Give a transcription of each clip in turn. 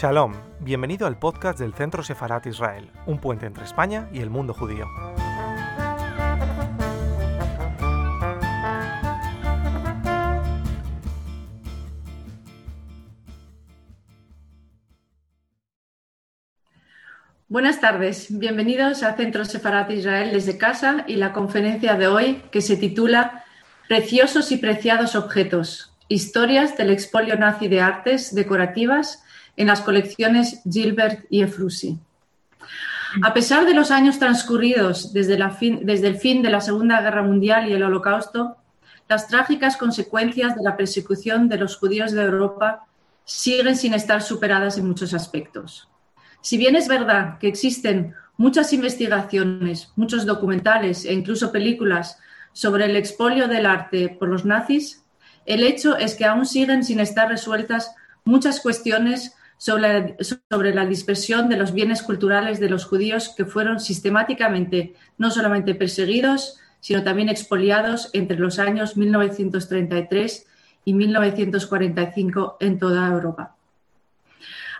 Shalom, bienvenido al podcast del Centro Sefarat Israel, un puente entre España y el mundo judío. Buenas tardes, bienvenidos a Centro Sefarat Israel desde casa y la conferencia de hoy que se titula Preciosos y preciados objetos, historias del expolio nazi de artes decorativas en las colecciones Gilbert y Efrusi. A pesar de los años transcurridos desde, desde, el fin de la Segunda Guerra Mundial y el Holocausto, las trágicas consecuencias de la persecución de los judíos de Europa siguen sin estar superadas en muchos aspectos. Si bien es verdad que existen muchas investigaciones, muchos documentales e incluso películas sobre el expolio del arte por los nazis, el hecho es que aún siguen sin estar resueltas muchas cuestiones sobre, la dispersión de los bienes culturales de los judíos que fueron sistemáticamente no solamente perseguidos, sino también expoliados entre los años 1933 y 1945 en toda Europa.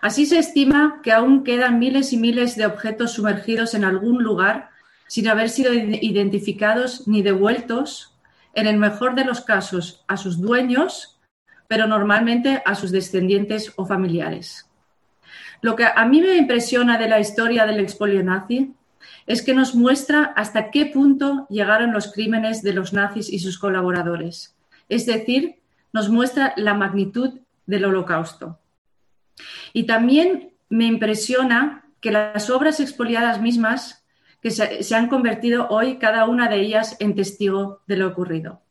Así se estima que aún quedan miles y miles de objetos sumergidos en algún lugar sin haber sido identificados ni devueltos, en el mejor de los casos, a sus dueños, pero normalmente a sus descendientes o familiares. Lo que a mí me impresiona de la historia del expolio nazi es que nos muestra hasta qué punto llegaron los crímenes de los nazis y sus colaboradores. Es decir, nos muestra la magnitud del holocausto. Y también me impresiona que las obras expoliadas mismas, que se, se han convertido hoy cada una de ellas en testigo de lo ocurrido.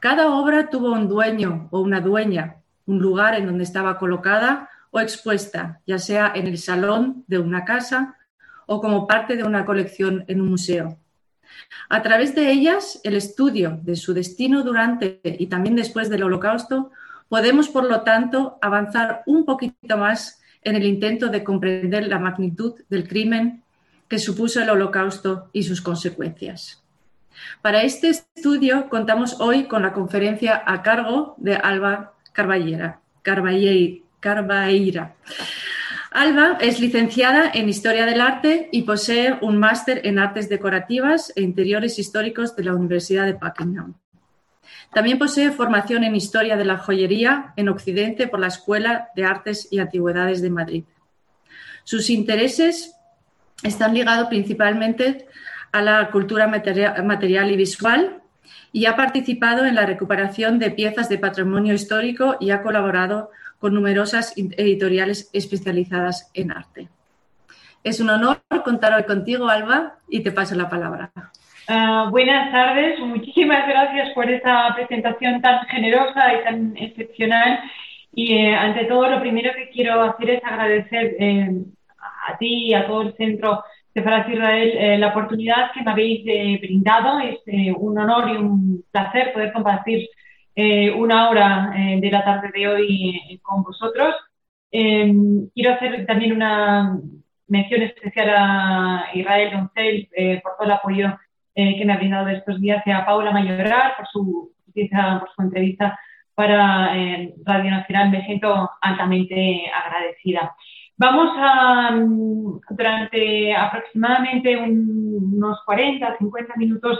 Cada obra tuvo un dueño o una dueña, un lugar en donde estaba colocada o expuesta, ya sea en el salón de una casa o como parte de una colección en un museo. A través de ellas, el estudio de su destino durante y también después del Holocausto, podemos, por lo tanto, avanzar un poquito más en el intento de comprender la magnitud del crimen que supuso el Holocausto y sus consecuencias. Para este estudio contamos hoy con la conferencia a cargo de Alba Carballera, Carbaeira. Alba es licenciada en Historia del Arte y posee un máster en Artes Decorativas e Interiores Históricos de la Universidad de Buckingham. También posee formación en Historia de la Joyería en Occidente por la Escuela de Artes y Antigüedades de Madrid. Sus intereses están ligados principalmente a la cultura material y visual y ha participado en la recuperación de piezas de patrimonio histórico y ha colaborado con numerosas editoriales especializadas en arte. Es un honor contar hoy contigo, Alba, y te paso la palabra. Uh, buenas tardes, muchísimas gracias por esta presentación tan generosa y tan excepcional. Y eh, ante todo, lo primero que quiero hacer es agradecer eh, a ti y a todo el centro de Faras Israel eh, la oportunidad que me habéis brindado. Es un honor y un placer poder compartir eh, una hora eh, de la tarde de hoy eh, con vosotros. quiero hacer también una mención especial a Israel Doncel por todo el apoyo que me ha brindado estos días y a Paula Mayoral por su, por su entrevista para Radio Nacional. Me siento altamente agradecida. Vamos a, mm, durante aproximadamente unos 40, 50 minutos,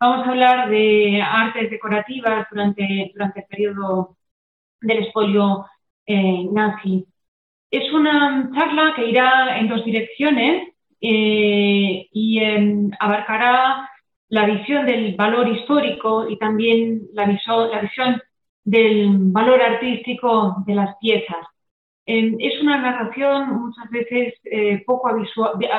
Vamos a hablar de artes decorativas durante, durante el periodo del espolio eh, nazi. Es una charla que irá en dos direcciones eh, y em, abarcará la visión del valor histórico y también la, la visión del valor artístico de las piezas. Em, es una narración muchas veces eh, poco,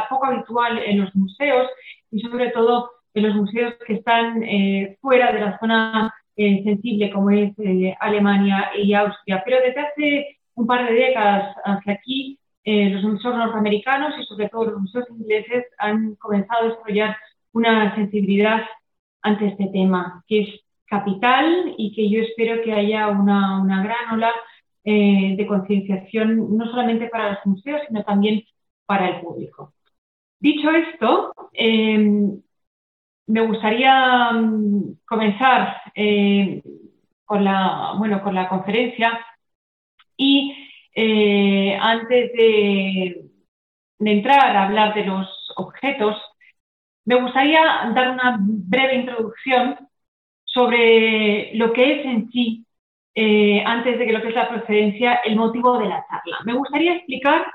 poco habitual en los museos y sobre todo en los museos que están eh, fuera de la zona eh, sensible como es eh, Alemania y Austria. Pero desde hace un par de décadas hacia aquí, los museos norteamericanos y sobre todo los museos ingleses han comenzado a desarrollar una sensibilidad ante este tema, que es capital y que yo espero que haya una, una gran ola de concienciación, no solamente para los museos, sino también para el público. Dicho esto, me gustaría mm, comenzar eh, con, la, bueno, con la conferencia y eh, antes de, entrar a hablar de los objetos, me gustaría dar una breve introducción sobre lo que es en sí, eh, antes de que lo que es la procedencia, el motivo de la charla. Me gustaría explicar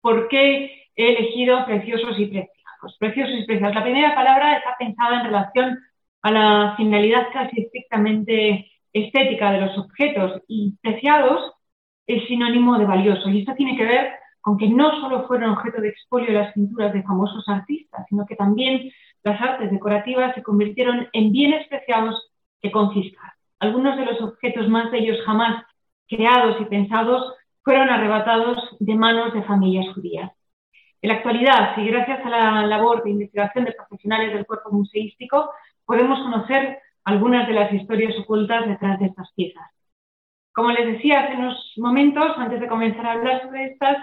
por qué he elegido preciosos y preciados. Preciosos y preciados. La primera palabra está pensada en relación a la finalidad casi estrictamente estética de los objetos y preciados es sinónimo de valioso. Y esto tiene que ver con que no solo fueron objeto de expolio las pinturas de famosos artistas, sino que también las artes decorativas se convirtieron en bienes preciados que confiscar. Algunos de los objetos más bellos jamás creados y pensados fueron arrebatados de manos de familias judías. En la actualidad, y gracias a la labor de investigación de profesionales del cuerpo museístico, podemos conocer algunas de las historias ocultas detrás de estas piezas. Como les decía hace unos momentos, antes de comenzar a hablar sobre estas,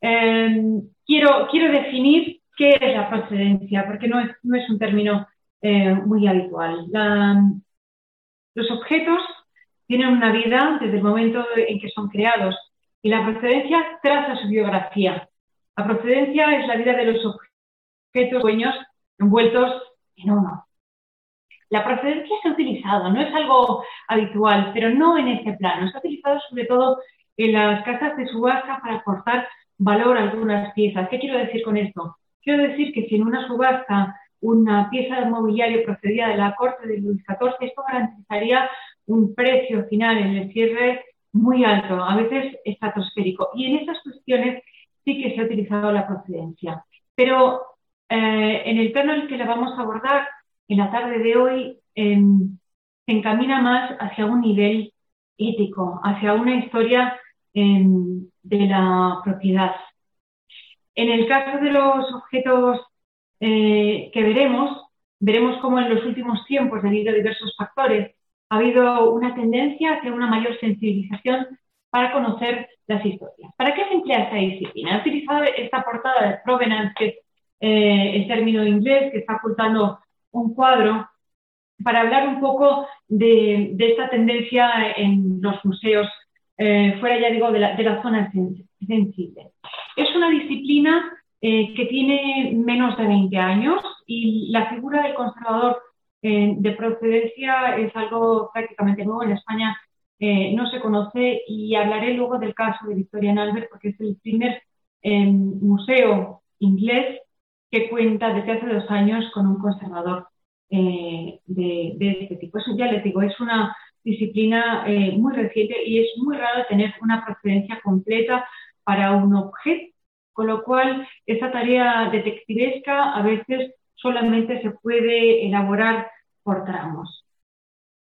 em, quiero, quiero definir qué es la procedencia, porque no es, no es un término eh, muy habitual. los objetos tienen una vida desde el momento en que son creados y la procedencia traza su biografía. La procedencia es la vida de los objetos dueños envueltos en uno. La procedencia se ha utilizado, no es algo habitual, pero no en ese plano. Se ha utilizado sobre todo en las casas de subasta para aportar valor a algunas piezas. ¿Qué quiero decir con esto? Quiero decir que si en una subasta una pieza de mobiliario procedía de la corte de Luis XIV, esto garantizaría un precio final en el cierre muy alto, a veces estratosférico. Y en esas cuestiones sí que se ha utilizado la procedencia. Pero eh, en el plano en el que la vamos a abordar, en la tarde de hoy em, se encamina más hacia un nivel ético, hacia una historia em, de la propiedad. En el caso de los objetos eh, que veremos, veremos cómo en los últimos tiempos, debido a diversos factores, ha habido una tendencia hacia una mayor sensibilización para conocer las historias. ¿Para qué se emplea esta disciplina? He utilizado esta portada de provenance, que es eh, el término inglés que está ocultando un cuadro para hablar un poco de, esta tendencia en los museos, eh, fuera ya digo de la, zona sensible. Es una disciplina eh, que tiene menos de 20 años y la figura del conservador eh, de procedencia es algo prácticamente nuevo. En España no se conoce y hablaré luego del caso de Victoria Albert porque es el primer museo inglés que cuenta desde hace dos años con un conservador eh, de, este tipo. Eso ya les digo, es una disciplina eh, muy reciente y es muy raro tener una procedencia completa para un objeto, con lo cual esa tarea detectivesca a veces solamente se puede elaborar por tramos.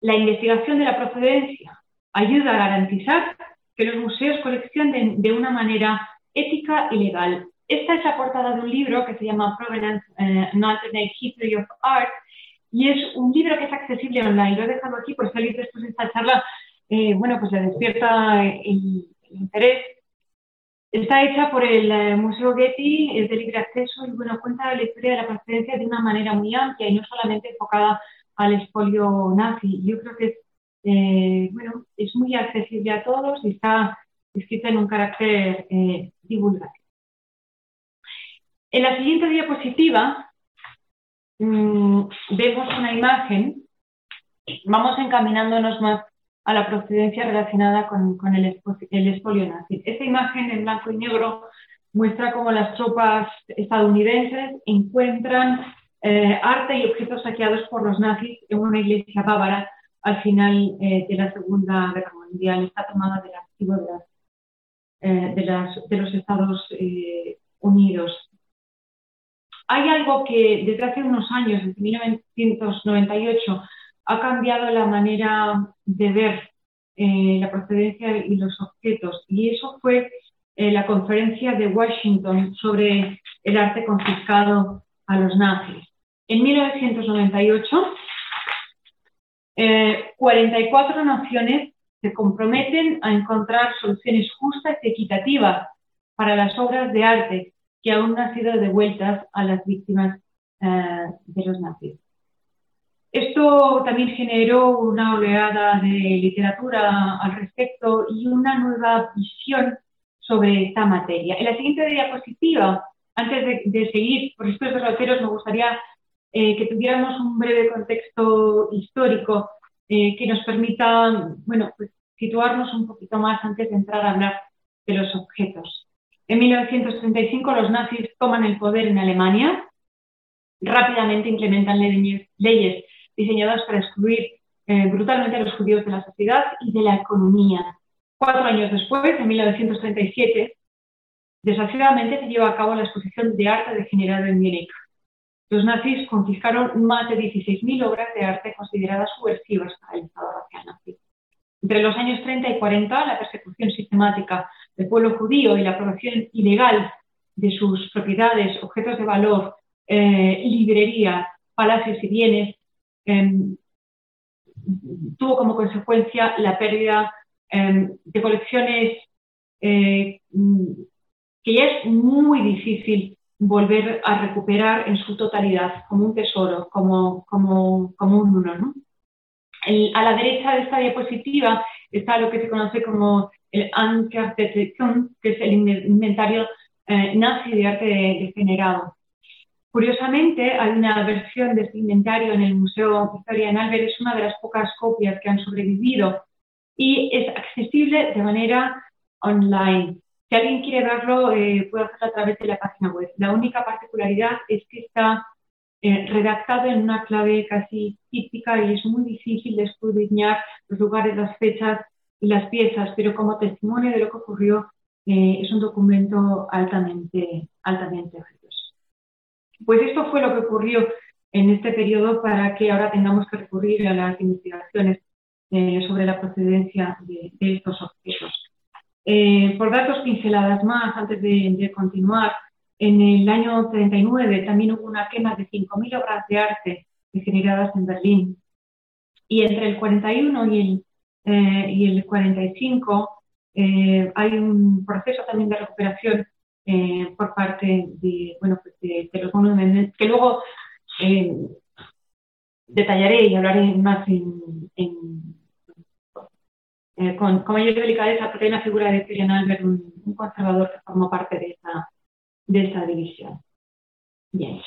La investigación de la procedencia ayuda a garantizar que los museos coleccionen de una manera ética y legal esta es la portada de un libro que se llama Provenance, uh, An Alternate History of Art, y es un libro que es accesible online. Lo he dejado aquí por salir después de esta charla, eh, bueno, pues le despierta el, interés. Está hecha por el eh, Museo Getty, es de libre acceso y bueno, cuenta la historia de la procedencia de una manera muy amplia y no solamente enfocada al expolio nazi. Yo creo que es, eh, bueno, es muy accesible a todos y está escrita en un carácter divulgativo. En la siguiente diapositiva mm, vemos una imagen, vamos encaminándonos más a la procedencia relacionada con, el, el expolio nazi. Esta imagen en blanco y negro muestra cómo las tropas estadounidenses encuentran eh, arte y objetos saqueados por los nazis en una iglesia bávara al final eh, de la Segunda Guerra Mundial. Está tomada del archivo de, eh, de los Estados Unidos. Hay algo que desde hace unos años, desde 1998, ha cambiado la manera de ver eh, la procedencia y los objetos. Y eso fue eh, la conferencia de Washington sobre el arte confiscado a los nazis. En 1998, 44 eh, naciones se comprometen a encontrar soluciones justas y equitativas para las obras de arte que aún no han sido devueltas a las víctimas eh, de los nazis. Esto también generó una oleada de literatura al respecto y una nueva visión sobre esta materia. En la siguiente diapositiva, antes de, seguir por estos derroteros, me gustaría eh, que tuviéramos un breve contexto histórico eh, que nos permita bueno, pues, situarnos un poquito más antes de entrar a hablar de los objetos. En 1935 los nazis toman el poder en Alemania, rápidamente implementan leyes diseñadas para excluir eh, brutalmente a los judíos de la sociedad y de la economía. Cuatro años después, en 1937, desgraciadamente se lleva a cabo la exposición de arte degenerado en Múnich. Los nazis confiscaron más de 16.000 obras de arte consideradas subversivas para el Estado racial nazi. Entre los años 30 y 40, la persecución sistemática del pueblo judío y la apropiación ilegal de sus propiedades, objetos de valor, eh, librerías, palacios y bienes Em, tuvo como consecuencia la pérdida em, de colecciones eh, que ya es muy difícil volver a recuperar en su totalidad, como un tesoro, como, como, como un uno. a la derecha de esta diapositiva está lo que se conoce como el Ankertetekon, que es el inventario eh, nazi de arte degenerado. Curiosamente, hay una versión de este inventario en el Museo Victoria en Albert, es una de las pocas copias que han sobrevivido y es accesible de manera online. Si alguien quiere verlo, eh, puede hacerlo a través de la página web. La única particularidad es que está eh, redactado en una clave casi típica y es muy difícil de los lugares, las fechas y las piezas, pero como testimonio de lo que ocurrió, eh, es un documento altamente, altamente pues esto fue lo que ocurrió en este periodo para que ahora tengamos que recurrir a las investigaciones eh, sobre la procedencia de, estos objetos. Eh, por datos pinceladas más, antes de, continuar, en el año 39 también hubo una quema de 5.000 obras de arte generadas en Berlín. Y entre el 41 y el, eh, y el 45 hay un proceso también de recuperación eh, por parte de, bueno, pues de, los monumentos, que luego eh, detallaré y hablaré más en, eh, con, con, mayor delicadeza, porque hay una figura de Julian Albert, un, conservador que formó parte de esa, división. Bien.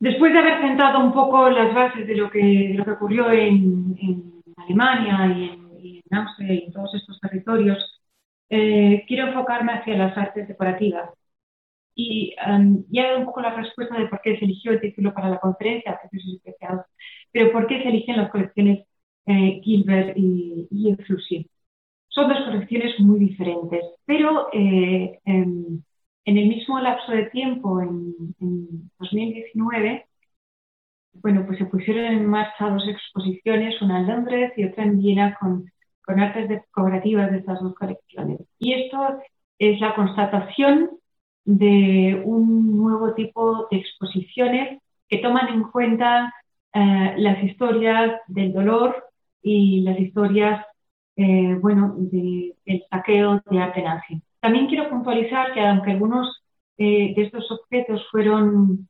Después de haber sentado un poco las bases de lo que, de ocurrió en, en Alemania y en y en Austria y en todos estos territorios, eh, quiero enfocarme hacia las artes decorativas. Y um, ya un poco la respuesta de por qué se eligió el título para la conferencia, especiales, pero por qué se eligen las colecciones eh, Gilbert y, y Son dos colecciones muy diferentes, pero eh, en, en, el mismo lapso de tiempo, en, en 2019, bueno, pues se pusieron en marcha dos exposiciones, una en Londres y otra en Viena con, con artes decorativas de estas dos colecciones. Y esto es la constatación de un nuevo tipo de exposiciones que toman en cuenta eh, las historias del dolor y las historias, eh, bueno, del saqueo de arte nazi. También quiero puntualizar que aunque algunos eh, de estos objetos fueron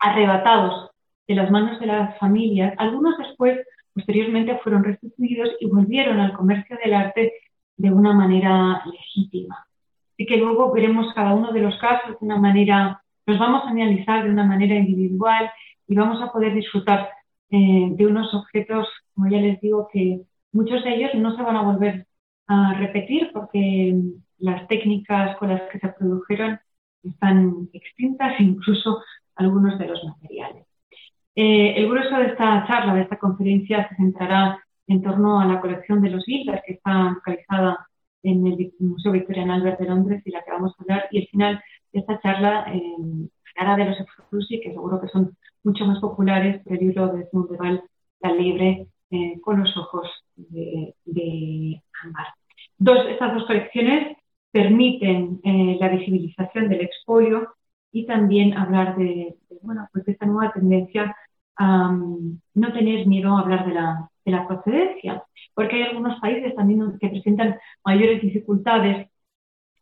arrebatados de las manos de las familias, algunos después, posteriormente, fueron restituidos y volvieron al comercio del arte de una manera legítima. Así que luego veremos cada uno de los casos de una manera, los vamos a analizar de una manera individual y vamos a poder disfrutar eh, de unos objetos, como ya les digo, que muchos de ellos no se van a volver a repetir porque las técnicas con las que se produjeron están extintas, incluso algunos de los materiales. Eh, el grueso de esta charla, de esta conferencia, se centrará en torno a la colección de los Gilbert, que está localizada en el Museo Victorian Albert de Londres y la que vamos a hablar. Y al final de esta charla eh, hará de los Exclusive, que seguro que son mucho más populares, el libro de Val, La Libre, eh, con los ojos de, de Ámbar. Dos, estas dos colecciones permiten eh, la visibilización del expolio y también hablar de, de, bueno, pues de esta nueva tendencia no tener miedo a hablar de la, de la, procedencia, porque hay algunos países también que presentan mayores dificultades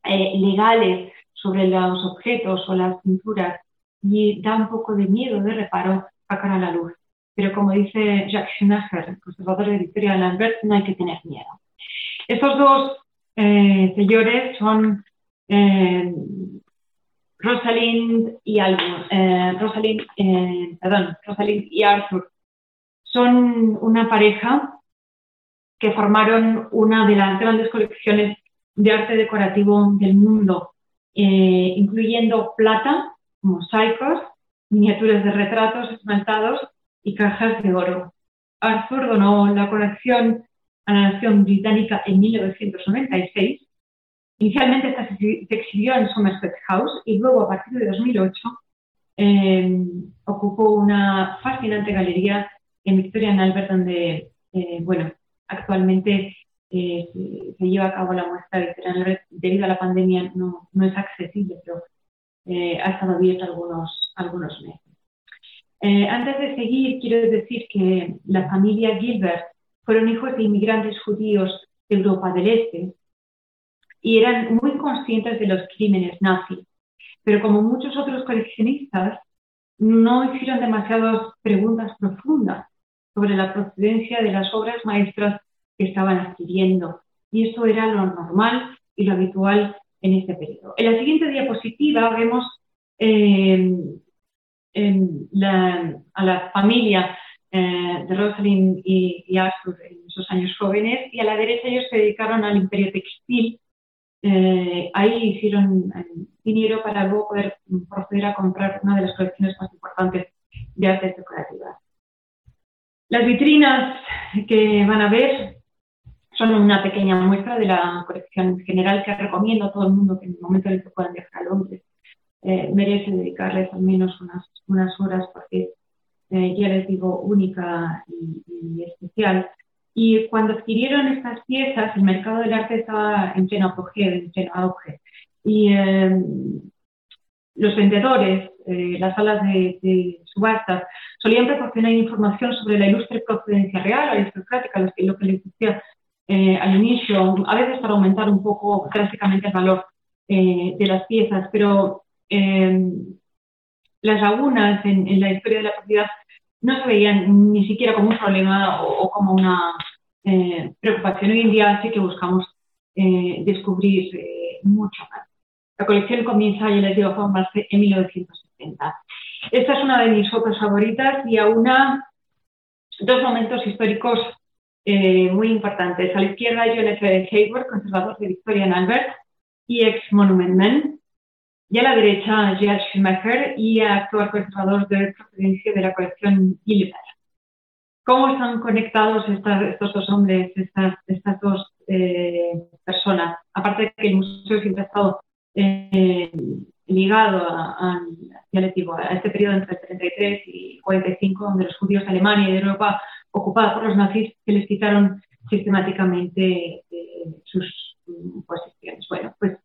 eh, legales sobre los objetos o las pinturas y da un poco de miedo, de reparo, sacar a la luz. Pero como dice Jacques Schumacher, conservador de Victoria Lambert, no hay que tener miedo. Estos dos eh, señores son eh, Rosalind y eh, Rosalind, eh, perdón, Rosalind y Arthur. Son una pareja que formaron una de las grandes colecciones de arte decorativo del mundo, eh, incluyendo plata, mosaicos, miniaturas de retratos esmaltados y cajas de oro. Arthur donó la colección a la nación británica en 1996. Inicialmente esta se exhibió en Somerset House y luego a partir de 2008 eh, ocupó una fascinante galería en Victoria and Albert donde, eh, bueno, actualmente eh, se lleva a cabo la muestra de Victoria and Albert. Debido a la pandemia no, no es accesible, pero ha estado abierta algunos, algunos meses. antes de seguir, quiero decir que la familia Gilbert fueron hijos de inmigrantes judíos de Europa del Este y eran muy conscientes de los crímenes nazis. Pero como muchos otros coleccionistas, no hicieron demasiadas preguntas profundas sobre la procedencia de las obras maestras que estaban adquiriendo. Y eso era lo normal y lo habitual en este periodo. En la siguiente diapositiva vemos eh, a la familia eh, de Rosalind y, Arthur en sus años jóvenes, y a la derecha ellos se dedicaron al imperio textil. Eh, ahí hicieron eh, dinero para luego poder proceder a comprar una de las colecciones más importantes de artes decorativas. Las vitrinas que van a ver son una pequeña muestra de la colección general que recomiendo a todo el mundo que en el momento en el que puedan viajar a Londres merece dedicarles al menos unas, unas horas porque eh, ya les digo, única y, especial. Y cuando adquirieron estas piezas, el mercado del arte estaba en pleno apogeo, en pleno auge. Y em, los vendedores, eh, las salas de, subastas, solían proporcionar información sobre la ilustre procedencia real, aristocrática, lo que, les decía eh, al inicio, a veces para aumentar un poco drásticamente el valor de las piezas, pero em, las lagunas en, la historia de la propiedad no se veían ni siquiera como un problema o, como una eh, preocupación. Hoy en día sí que buscamos eh, descubrir eh, mucho más. La colección comienza, ya les digo, a formarse en 1970. Esta es una de mis fotos favoritas y a una, dos momentos históricos muy importantes. A la izquierda, John F. Hayward, conservador de Victoria en Albert y ex Monument Man y a la derecha Gerald Schumacher y actual conservador de procedencia de la colección Gilbert. ¿Cómo están conectados estos dos hombres, estas, estas dos eh, personas? Aparte de que el museo siempre ha estado eh, ligado a, a este periodo entre 33 y 45, donde los judíos de Alemania y de Europa, ocupados por los nazis, se les quitaron sistemáticamente eh, sus posiciones. Bueno, pues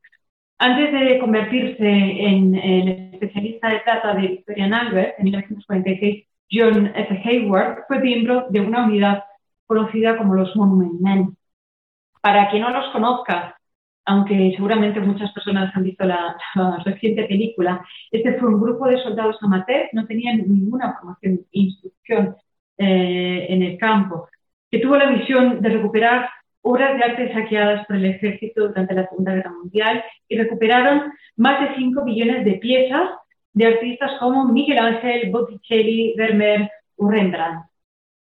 antes de convertirse en el especialista de plata de Victoria Albert, en 1946, John F. Hayward fue miembro de una unidad conocida como los Monument Men. Para quien no los conozca, aunque seguramente muchas personas han visto la, reciente película, este fue un grupo de soldados amateurs, no tenían ninguna formación e instrucción eh, en el campo, que tuvo la misión de recuperar obras de arte saqueadas por el ejército durante la Segunda Guerra Mundial y recuperaron más de 5 millones de piezas de artistas como Miguel Ángel, Botticelli, Vermeer o Rembrandt.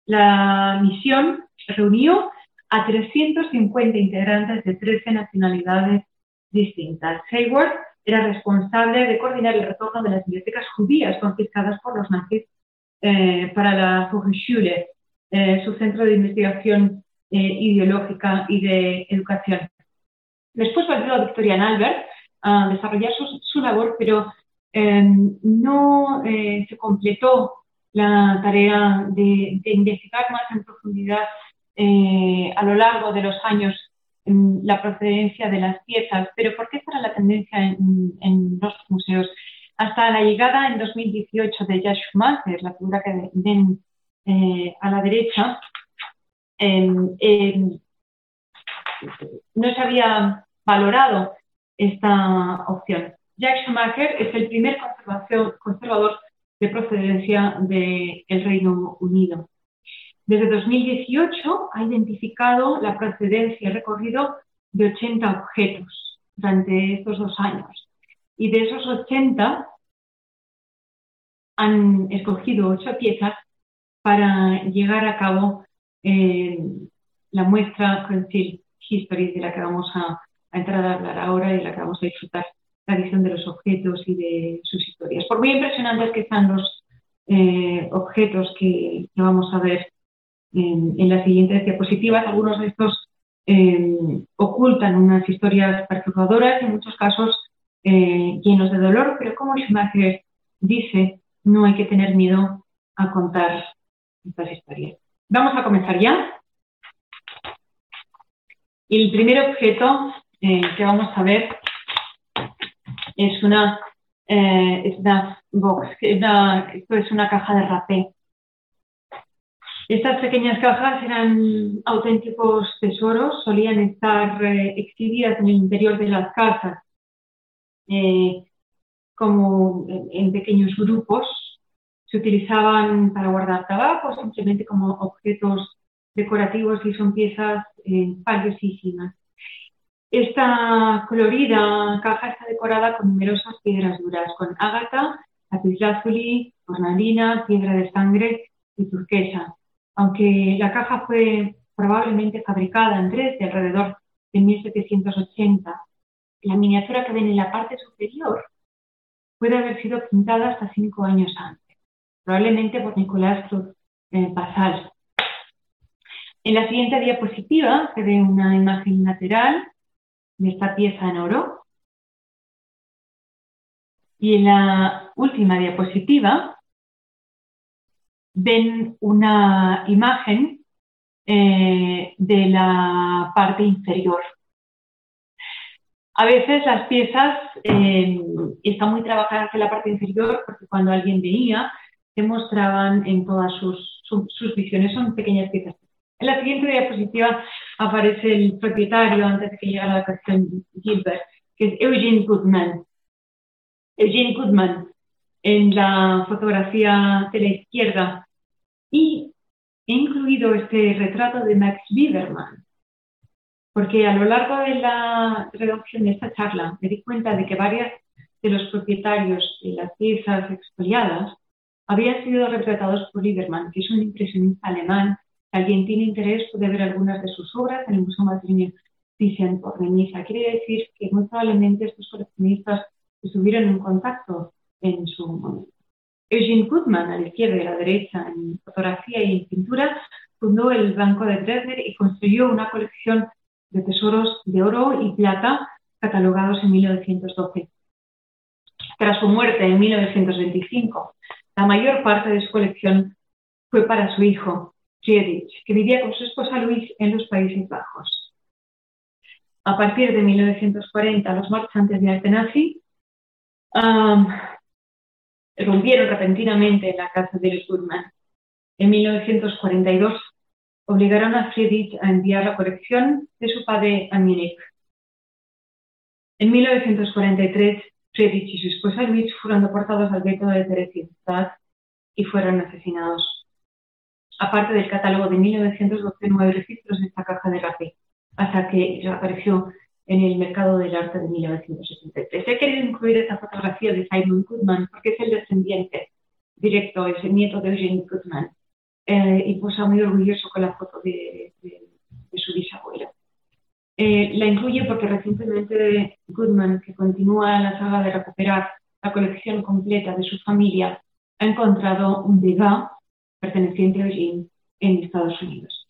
La misión reunió a 350 integrantes de 13 nacionalidades distintas. Hayward era responsable de coordinar el retorno de las bibliotecas judías confiscadas por los nazis eh, para la Hochschule, eh, su centro de investigación eh, ideológica y de educación. Después volvió a Victoria Albert a desarrollar su, labor, pero em, no eh, se completó la tarea de, investigar más en profundidad eh, a lo largo de los años la procedencia de las piezas. Pero ¿por qué era la tendencia en, los museos? Hasta la llegada en 2018 de Jash Schumacher, la figura que ven a la derecha, no se había valorado esta opción. Jack Schumacher es el primer conservador de procedencia del Reino Unido. Desde 2018 ha identificado la procedencia y recorrido de 80 objetos durante estos dos años. Y de esos 80 han escogido ocho piezas para llegar a cabo eh, la muestra Conceal History de la que vamos a, entrar a hablar ahora y de la que vamos a disfrutar la visión de los objetos y de sus historias. Por muy impresionantes que sean los eh, objetos que, vamos a ver en, las siguientes diapositivas, algunos de estos eh, ocultan unas historias perturbadoras en muchos casos eh, llenos de dolor, pero como Schumacher dice, no hay que tener miedo a contar estas historias. Vamos a comenzar ya. El primer objeto que vamos a ver es una, eh, es una box, esto es una caja de rapé. Estas pequeñas cajas eran auténticos tesoros, solían estar eh, exhibidas en el interior de las casas, eh, como en, pequeños grupos. Se utilizaban para guardar tabaco, simplemente como objetos decorativos y son piezas valiosísimas. Esta colorida caja está decorada con numerosas piedras duras, con ágata, lapislázuli, cornalina, piedra de sangre y turquesa. Aunque la caja fue probablemente fabricada en de alrededor de 1780, la miniatura que ven en la parte superior puede haber sido pintada hasta cinco años antes, probablemente por Nicolás eh, Basal. En la siguiente diapositiva se ve una imagen lateral de esta pieza en oro. Y en la última diapositiva ven una imagen eh, de la parte inferior. A veces las piezas eh, están muy trabajadas en la parte inferior porque cuando alguien veía se mostraban en todas sus, sus visiones, son pequeñas piezas en la siguiente diapositiva aparece el propietario antes de que llegara la cuestión Gilbert, que es Eugene Goodman. Eugene Goodman en la fotografía de la izquierda y he incluido este retrato de Max Biberman, porque a lo largo de la redacción de esta charla me di cuenta de que varias de los propietarios de las piezas expoliadas habían sido retratados por Lieberman, que es un impresionista alemán alguien tiene interés puede ver algunas de sus obras en el Museo Madrileño Thyssen por. Quiere decir que muy probablemente estos coleccionistas estuvieron en contacto en su momento. Eugene Goodman, a la izquierda y a la derecha, en fotografía y en pintura, fundó el Banco de Dresden y construyó una colección de tesoros de oro y plata catalogados en 1912. Tras su muerte en 1925, la mayor parte de su colección fue para su hijo, Friedrich, que vivía con su esposa Luis en los Países Bajos. A partir de 1940, los marchantes de arte nazi rompieron repentinamente la casa de Goodman. En 1942 obligaron a Friedrich a enviar la colección de su padre a Múnich. En 1943, Friedrich y su esposa Luis fueron deportados al gueto de Theresienstadt y fueron asesinados aparte del catálogo de 1912, no hay registros de esta caja de rapé, hasta que apareció en el mercado del arte de 1973. He querido incluir esta fotografía de Simon Goodman porque es el descendiente directo, es el nieto de Eugene Goodman, eh, y posa muy orgulloso con la foto de, su bisabuelo. Eh, la incluye porque recientemente Goodman, que continúa la saga de recuperar la colección completa de su familia, ha encontrado un Degas perteneciente a Eugene en Estados Unidos.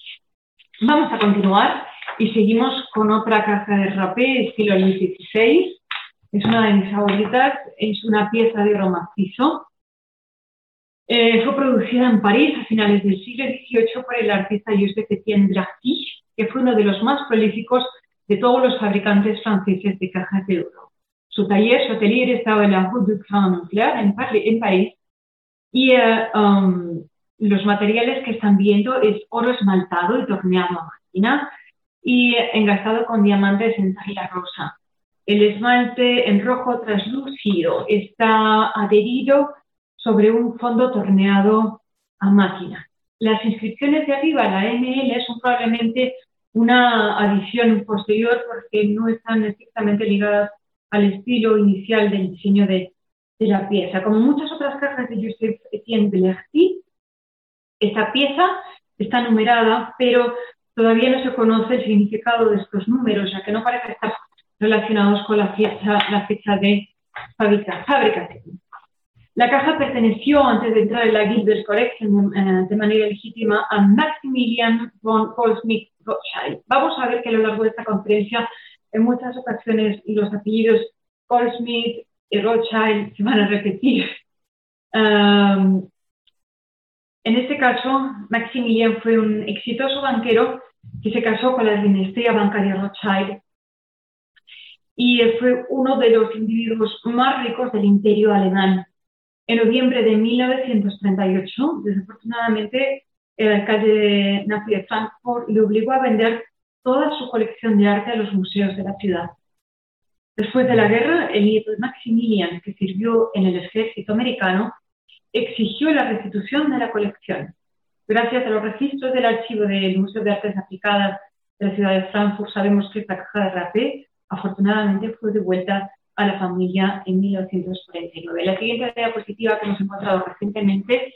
Vamos a continuar y seguimos con otra caja de rapé estilo Luis XVI. Es una de mis favoritas, es una pieza de oro macizo. Eh, fue producida en París a finales del siglo XVIII por el artista Joseph Etienne Draghi, que fue uno de los más prolíficos de todos los fabricantes franceses de cajas de oro. Su taller, su atelier estaba en la Rue du Grand en, en París y eh, um, los materiales que están viendo es oro esmaltado y torneado a máquina y engastado con diamantes en tela rosa. El esmalte en rojo translúcido está adherido sobre un fondo torneado a máquina. Las inscripciones de arriba, la ML, son probablemente una adición posterior porque no están estrictamente ligadas al estilo inicial del diseño de, la pieza. Como muchas otras cajas de Joseph Etienne Bellerti, esta pieza está numerada, pero todavía no se conoce el significado de estos números, ya que no parece estar relacionados con la fecha, la fecha de fabricación. La caja perteneció, antes de entrar en la Gilbert Collection eh, de, manera legítima, a Maximilian von Goldsmith Rothschild. Vamos a ver que a lo largo de esta conferencia, en muchas ocasiones, los apellidos Goldsmith y Rothschild se van a repetir. Um, en este caso, Maximilian fue un exitoso banquero que se casó con la dinastía bancaria Rothschild y fue uno de los individuos más ricos del imperio alemán. En noviembre de 1938, desafortunadamente, el alcalde nazi de Frankfurt le obligó a vender toda su colección de arte a los museos de la ciudad. Después de la guerra, el nieto de Maximilian, que sirvió en el ejército americano, exigió la restitución de la colección. Gracias a los registros del archivo del Museo de Artes Aplicadas de la ciudad de Frankfurt, sabemos que esta caja de rapé afortunadamente fue devuelta a la familia en 1949. La siguiente diapositiva que hemos encontrado recientemente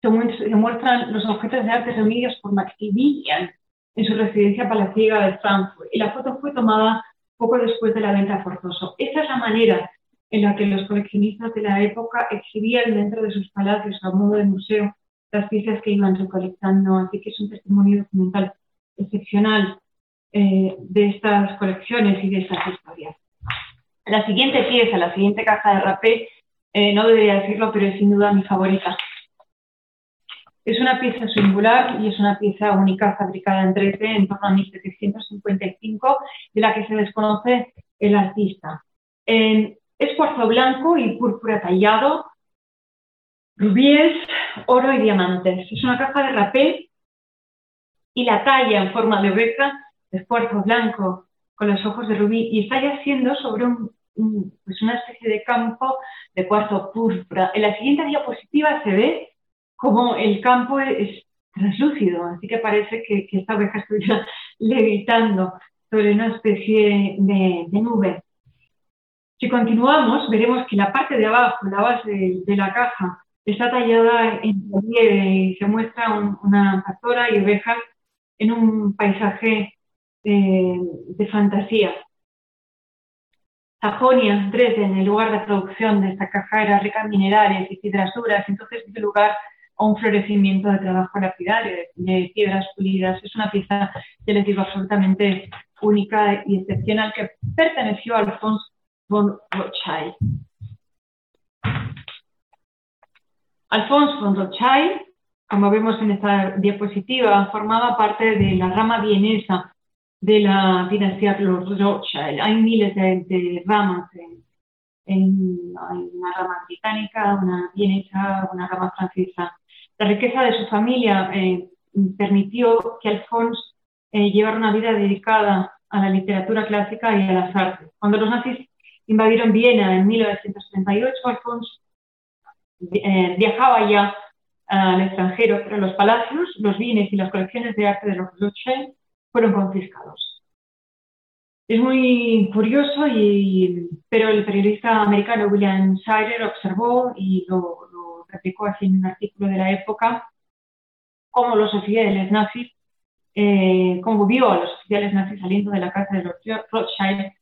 se muestran los objetos de arte reunidos por Maximilian en su residencia palaciega de Frankfurt y la foto fue tomada poco después de la venta forzoso. Esta es la manera en la que los coleccionistas de la época exhibían dentro de sus palacios a modo de museo las piezas que iban recolectando, así que es un testimonio documental excepcional eh, de estas colecciones y de estas historias. La siguiente pieza, la siguiente caja de rapé, eh, no debería decirlo, pero es sin duda mi favorita. Es una pieza singular y es una pieza única fabricada en 3D en torno a 1755, de la que se desconoce el artista. Es cuarzo blanco y púrpura tallado, rubíes, oro y diamantes. Es una caja de rapé y la talla en forma de oveja es cuarzo blanco con los ojos de rubí y está yaciendo sobre pues una especie de campo de cuarzo púrpura. En la siguiente diapositiva se ve como el campo es translúcido, así que parece que, esta oveja estuviera levitando sobre una especie de, nube. Si continuamos, veremos que la parte de abajo, la base de, la caja, está tallada en relieve y se muestra una pastora y ovejas en un paisaje eh, de fantasía. Sajonia, Dresden, el lugar de producción de esta caja era rica en minerales y piedras duras, entonces dio lugar a un florecimiento de trabajo lapidario, de, piedras pulidas. Es una pieza, ya les digo, absolutamente única y excepcional que perteneció a Alphonse von Rothschild. Alphonse von Rothschild, como vemos en esta diapositiva, formaba parte de la rama vienesa de la dinastía Rothschild. Hay miles de, ramas. hay una rama británica, una vienesa, una rama francesa. La riqueza de su familia eh, permitió que Alphonse eh, llevara una vida dedicada a la literatura clásica y a las artes. Cuando los nazis invadieron Viena en 1938, Alphonse eh, viajaba ya al extranjero, pero los palacios, los bienes y las colecciones de arte de los Rothschild fueron confiscados. Es muy curioso, y, pero el periodista americano William Shirer observó y lo, lo replicó así en un artículo de la época, cómo los oficiales nazis, eh, cómo vio a los oficiales nazis saliendo de la casa de los Rothschild,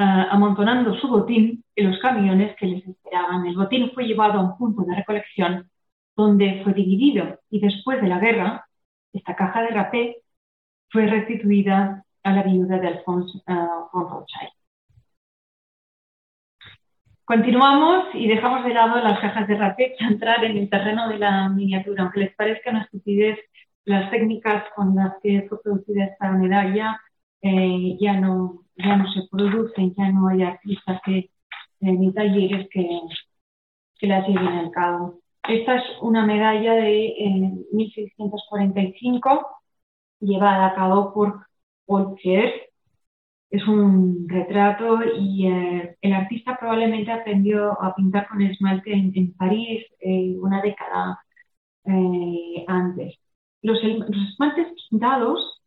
amontonando su botín en los camiones que les esperaban. El botín fue llevado a un punto de recolección donde fue dividido y después de la guerra, esta caja de rapé fue restituida a la viuda de Alfonso uh, von Rothschild. Continuamos y dejamos de lado las cajas de rapé para entrar en el terreno de la miniatura. Aunque les parezca una estupidez, las técnicas con las que fue producida esta medalla eh, ya, no, ya no se producen, ya no hay artistas que, eh, ni talleres que, que las lleven al cabo. Esta es una medalla de 1645 llevada a cabo por Paul es un retrato y eh, el artista probablemente aprendió a pintar con esmalte en, París eh, una década eh, antes. Los, esmaltes pintados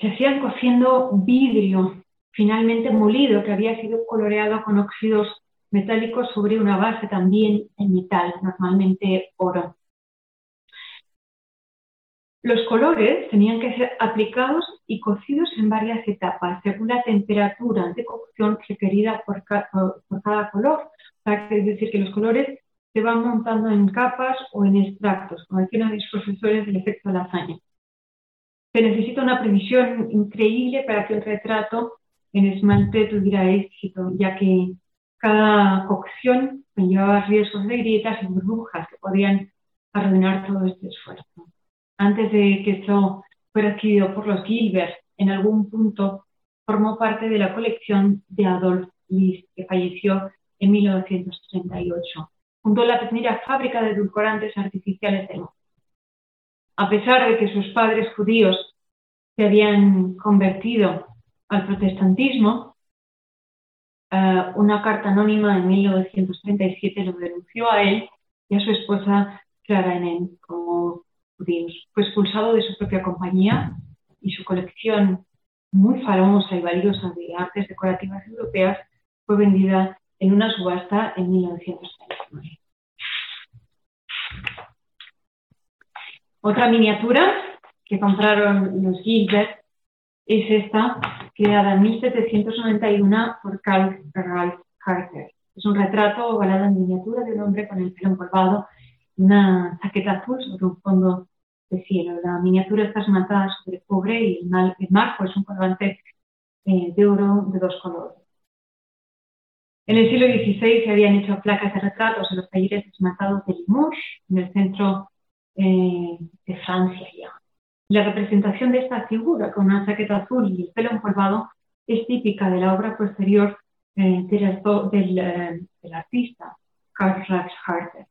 se hacían cociendo vidrio finalmente molido que había sido coloreado con óxidos metálicos sobre una base también en metal, normalmente oro. Los colores tenían que ser aplicados y cocidos en varias etapas, según la temperatura de cocción requerida por, cada color. es decir, que los colores se van montando en capas o en extractos, como decían mis profesores del efecto lasaña. Se necesita una previsión increíble para que el retrato en esmalte tuviera éxito, ya que cada cocción llevaba riesgos de grietas y burbujas que podían arruinar todo este esfuerzo antes de que esto fuera adquirido por los Gilbert, en algún punto formó parte de la colección de Adolf List, que falleció en 1938, junto a la primera fábrica de edulcorantes artificiales del mundo. A pesar de que sus padres judíos se habían convertido al protestantismo, eh, una carta anónima en 1937 lo denunció a él y a su esposa Clara Enen como fue expulsado de su propia compañía y su colección muy famosa y valiosa de artes decorativas europeas fue vendida en una subasta en 1939. Otra miniatura que compraron los Gilbert es esta, creada en 1791 por Carl Ralph Carter. Es un retrato ovalado en miniatura de un hombre con el pelo encorvado una chaqueta azul sobre un fondo de cielo. La miniatura está esmaltada sobre cobre y el, marco es un colgante eh, de oro de dos colores. En el siglo XVI se habían hecho placas de retratos en los talleres esmaltados de Limoges, en el centro eh, de Francia ya. La representación de esta figura con una chaqueta azul y el pelo empolvado es típica de la obra posterior eh, del, del, artista Karl Harter.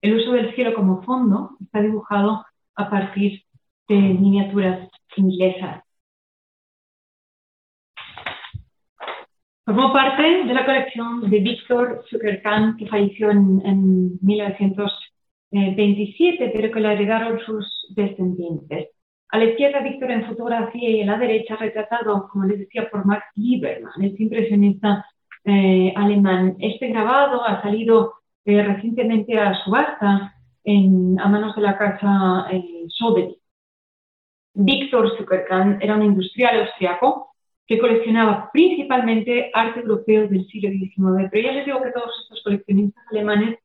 El uso del cielo como fondo está dibujado a partir de miniaturas inglesas. Formó parte de la colección de Víctor Zuckerkan, que falleció en, 1927, pero que la heredaron sus descendientes. A la izquierda, Víctor en fotografía y a la derecha, retratado, como les decía, por Max Lieberman, este impresionista eh, alemán. Este grabado ha salido eh, recientemente a subasta a manos de la casa eh, Sobery. Víctor Zuckerkan era un industrial austriaco que coleccionaba principalmente arte europeo del siglo XIX. Pero ya les digo que todos estos coleccionistas alemanes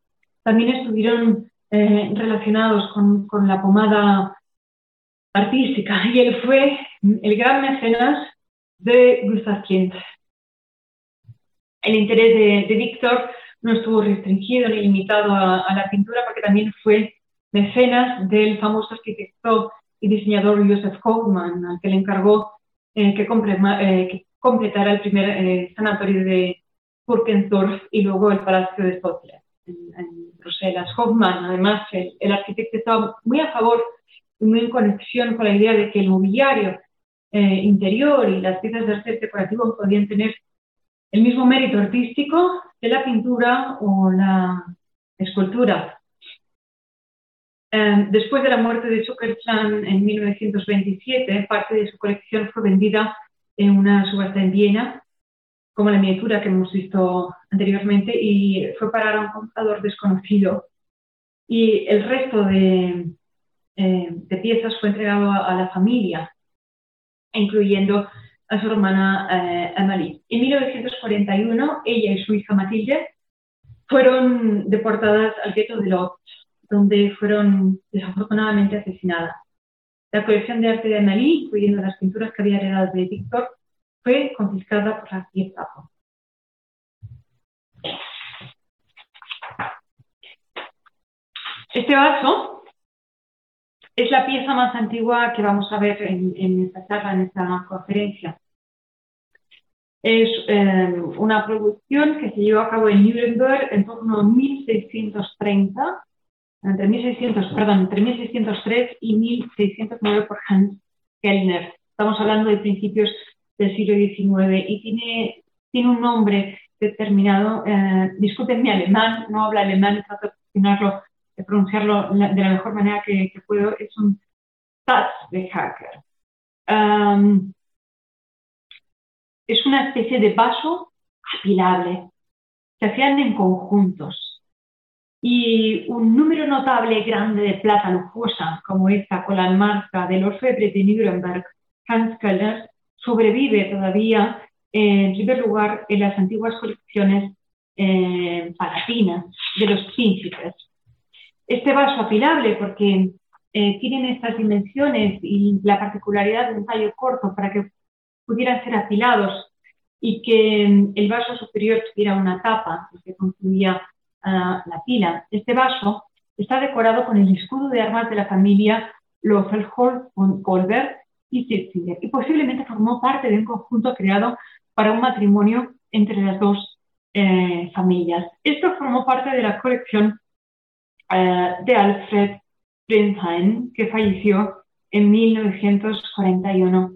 también estuvieron eh, relacionados con, la pomada artística y él fue el gran mecenas de Gustav Klimt. El interés de Víctor no estuvo restringido ni limitado a, la pintura porque también fue mecenas del famoso arquitecto y diseñador Joseph Kaufmann, al que le encargó eh, eh, que, completara el primer sanatorio de Burkensdorf y luego el Palacio de Stotler en, Bruselas. Kaufmann, además, el, arquitecto estaba muy a favor muy en conexión con la idea de que el mobiliario interior y las piezas de arte decorativo podían tener el mismo mérito artístico de la pintura o la escultura. Em, después de la muerte de Zuckerchan en 1927, parte de su colección fue vendida en una subasta en Viena, como la miniatura que hemos visto anteriormente, y fue parar a un comprador desconocido. Y el resto de, eh, piezas fue entregado a la familia, incluyendo a su hermana eh, Amalie. En 1941, ella y su hija Matilde fueron deportadas al gueto de Lodz, donde fueron desafortunadamente asesinadas. La colección de arte de Amalie, incluyendo las pinturas que había heredado de Víctor, fue confiscada por la Gestapo. Este vaso es la pieza más antigua que vamos a ver en, esta charla, en esta conferencia. Es eh, una producción que se llevó a cabo en Nuremberg en torno a 1630, entre 1600, perdón, entre 1603 y 1609 por Hans Kellner, Estamos hablando de principios del siglo XIX y tiene, tiene un nombre determinado. Eh, disculpen mi alemán, no habla alemán, trato de pronunciarlo de la mejor manera que, puedo. Es un de hacker. es una especie de vaso apilable. Se hacían en conjuntos. Y un número notable grande de plata lujosa, como esta con la marca del orfebre de Nuremberg, Hans Keller, sobrevive todavía en primer lugar en las antiguas colecciones eh, palatinas de los príncipes. Este vaso apilable, porque eh, tienen estas dimensiones y la particularidad de un tallo corto para que pudieran ser apilados y que mm, el vaso superior tuviera una tapa que concluía ah, la pila. Este vaso está decorado con el escudo de armas de la familia Lofelholm von Kolberg y Sitzinger y posiblemente formó parte de un conjunto creado para un matrimonio entre las dos eh, familias. Esto formó parte de la colección eh, de Alfred Prinsheim, que falleció en 1941,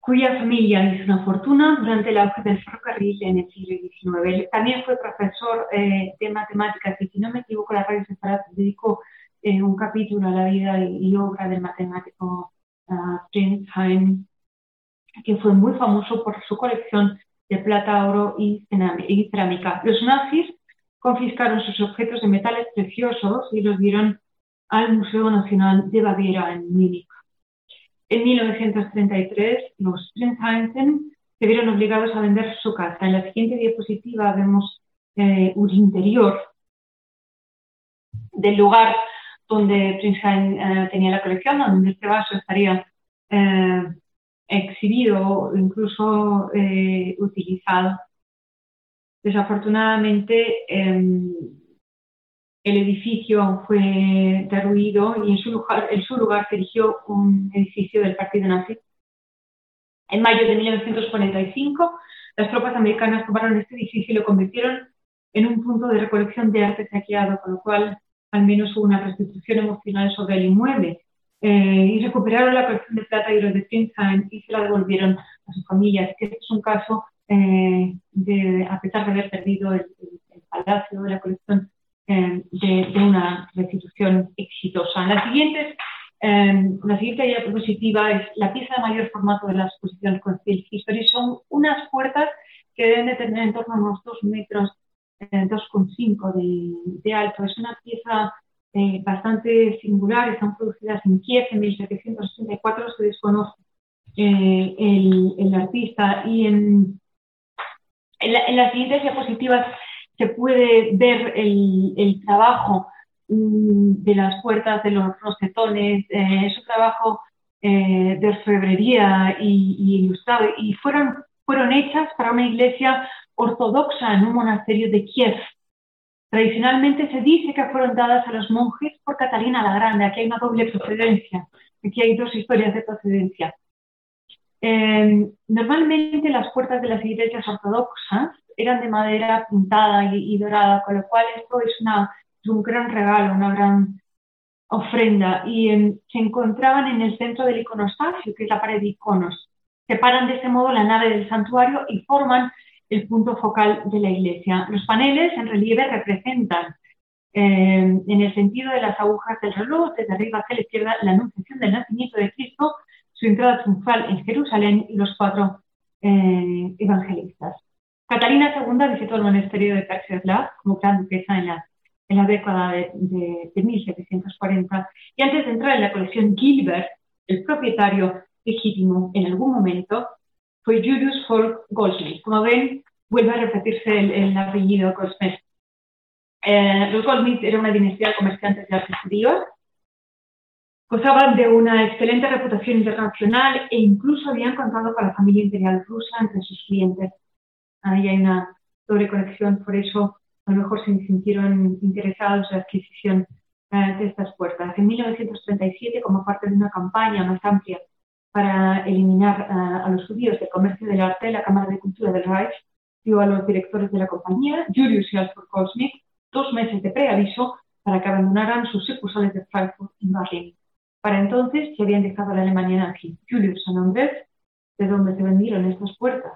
cuya familia hizo una fortuna durante el auge del ferrocarril en el siglo XIX. También fue profesor eh, de matemáticas y, si no me equivoco, la radio separada dedicó un capítulo a la vida y, obra del matemático uh, que fue muy famoso por su colección de plata, oro y cerámica. Los nazis confiscaron sus objetos de metales preciosos y los dieron al Museo Nacional de Baviera en Múnich. En 1933, los Prinzheinsen se vieron obligados a vender su casa. En la siguiente diapositiva vemos eh, un interior del lugar donde Prinzheim eh, tenía la colección, donde este vaso estaría eh, exhibido o incluso eh, utilizado. Desafortunadamente, em, el edificio fue derruido y en su, lugar, en su lugar se erigió un edificio del Partido Nazi. En mayo de 1945, las tropas americanas tomaron este edificio y lo convirtieron en un punto de recolección de arte saqueado, con lo cual al menos hubo una restitución emocional sobre el inmueble. Eh, y recuperaron la colección de plata y oro de Princeton y se la devolvieron a su familia. Así que este es un caso eh, de, a pesar de haber perdido el, palacio de la colección, eh, de, una restitución exitosa. La siguiente, la siguiente diapositiva es la pieza de mayor formato de la exposición con History. Son unas puertas que deben de tener en torno a unos 2 metros, 2,5 de, de alto. Es una pieza eh, bastante singulares, están producidas en Kiev en 1764, se desconoce eh, el, artista. Y en, en, las siguientes diapositivas se puede ver el, trabajo mm, de las puertas de los rosetones, eh, es un trabajo de orfebrería y, y, ilustrado. Y fueron, fueron hechas para una iglesia ortodoxa en un monasterio de Kiev Tradicionalmente se dice que fueron dadas a los monjes por Catalina la Grande. Aquí hay una doble procedencia. Aquí hay dos historias de procedencia. Eh, normalmente las puertas de las iglesias ortodoxas eran de madera pintada y, dorada, con lo cual esto es, una, un gran regalo, una gran ofrenda. Y eh, se encontraban en el centro del iconostasio, que es la pared de iconos. Separan de este modo la nave del santuario y forman el punto focal de la iglesia. Los paneles en relieve representan, eh, en el sentido de las agujas del reloj, desde arriba hacia la izquierda, la anunciación del nacimiento de Cristo, su entrada triunfal en Jerusalén y los cuatro eh, evangelistas. Catalina II visitó el monasterio de Perseslav como gran duquesa en la, década de, de, 1740 y antes de entrar en la colección Gilbert, el propietario legítimo en algún momento fue Julius Folk Goldsmith. Como ven, vuelve a repetirse el, apellido Goldsmith. Eh, los Goldsmith eran una dinastía de comerciantes de arte gozaban de una excelente reputación internacional e incluso habían contado con la familia imperial rusa entre sus clientes. Ahí hay una doble conexión, por eso a lo mejor se sintieron interesados en la adquisición eh, de estas puertas. En 1937, como parte de una campaña más amplia para eliminar a los judíos del comercio del arte, la Cámara de Cultura del Reich dio a los directores de la compañía, Julius y Alfred dos meses de preaviso para que abandonaran sus sucursales de Frankfurt y Berlín. Para entonces se habían dejado la Alemania nazi. Julius San Andrés, de donde se vendieron estas puertas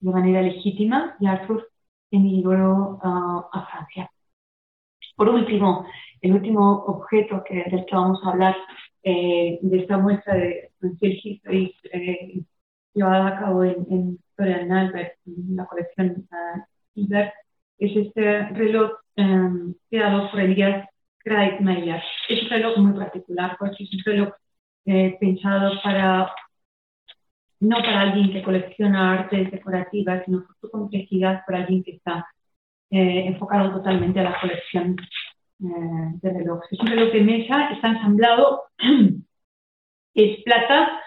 de manera legítima, y Arthur emigró ah, a Francia. Por último, el último objeto que, del que vamos a hablar eh, de esta muestra de Francel History eh, llevada a cabo en, en Albert, en la colección uh, es este reloj um, creado por Elias Kreitmeier. Es un reloj muy particular porque es un reloj eh, pensado para no para alguien que colecciona artes decorativas, sino por su complejidad, para alguien que está eh, enfocado totalmente a la colección eh, de relojes. Es un reloj de mesa, está ensamblado, es plata,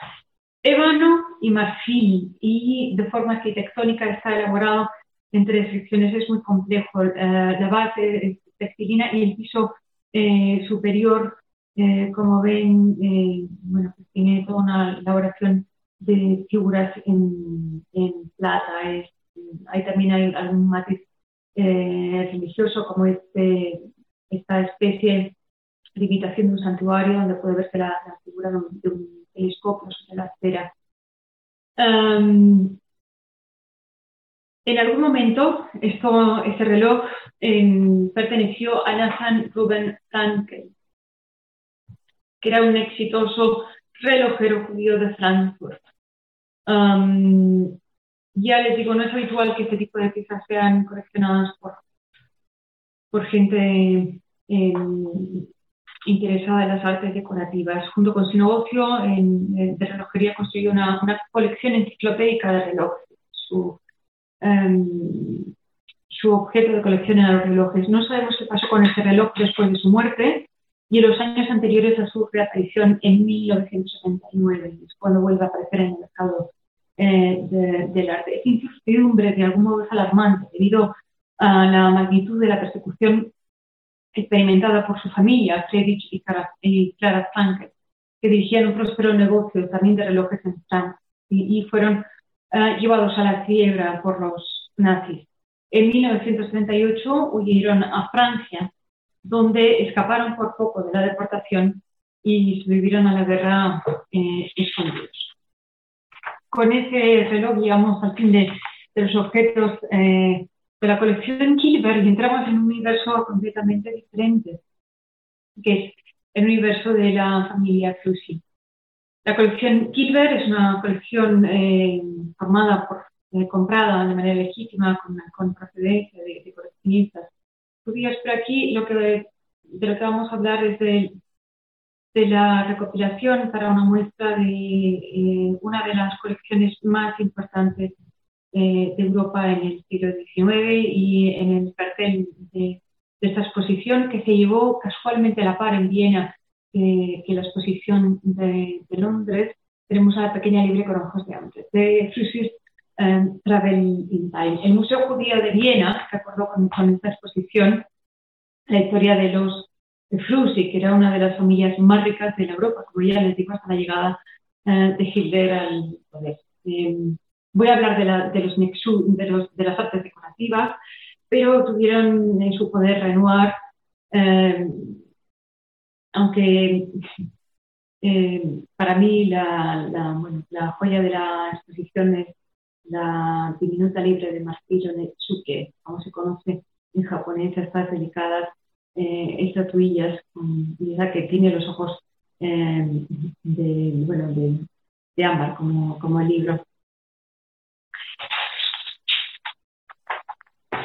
ébano y marfil, y de forma arquitectónica está elaborado en tres secciones, es muy complejo. Eh, la base es textilina y el piso superior, como ven, bueno, pues tiene toda una elaboración de figuras en, plata. hay también hay algún matiz eh, religioso como este, esta especie de imitación de un santuario donde puede verse la, figura de un, telescopio sobre la esfera. en algún momento este reloj perteneció a Nathan Ruben Frankel, que era un exitoso relojero judío de Frankfurt ya les digo, no es habitual que este tipo de piezas sean coleccionadas por, por gente em, interesada en las artes decorativas. Junto con su negocio en, de relojería construyó una, colección enciclopédica de relojes. Su, em, su objeto de colección eran los relojes. No sabemos qué pasó con ese reloj después de su muerte y en los años anteriores a su reaparición en 1979, es cuando vuelve a aparecer en el mercado eh, arte. Esta incertidumbre de algún modo es alarmante debido a la magnitud de la persecución experimentada por su familia, Friedrich y Clara, Frankel, que dirigían un próspero negocio también de relojes en Francia y, fueron eh, llevados a la quiebra por los nazis. En 1938 huyeron a Francia, donde escaparon por poco de la deportación y sobrevivieron a la guerra eh, escondidos con ese reloj llegamos al fin de, los objetos eh, de la colección Kilber y entramos en un universo completamente diferente, que es el universo de la familia Flussi. La colección Kilber es una colección eh, formada por, eh, comprada de manera legítima con, procedencia de, coleccionistas judíos, pero aquí lo que, de lo que vamos a hablar es de de la recopilación para una muestra de eh, una de las colecciones más importantes eh, de Europa en el siglo XIX y en el cartel de, esta exposición que se llevó casualmente a la par en Viena eh, que la exposición de, Londres. Tenemos a la pequeña libre con ojos de hambre, de Frusis Travel in Time. El Museo Judío de Viena recordó con, con esta exposición la historia de los de Frusi, que era una de las familias más ricas de la Europa, como ya les digo, hasta la llegada eh, de Hitler al poder. Em, voy a hablar de, la, de, los de, los, de, las artes decorativas, pero tuvieron en su poder Renoir, em, aunque em, para mí la, la, bueno, la, joya de la exposición es la diminuta libre de martillo Netsuke, como se conoce en japonés, estas delicadas eh, estatuillas con que tiene los ojos eh, de, bueno, de, ámbar, como, como el libro.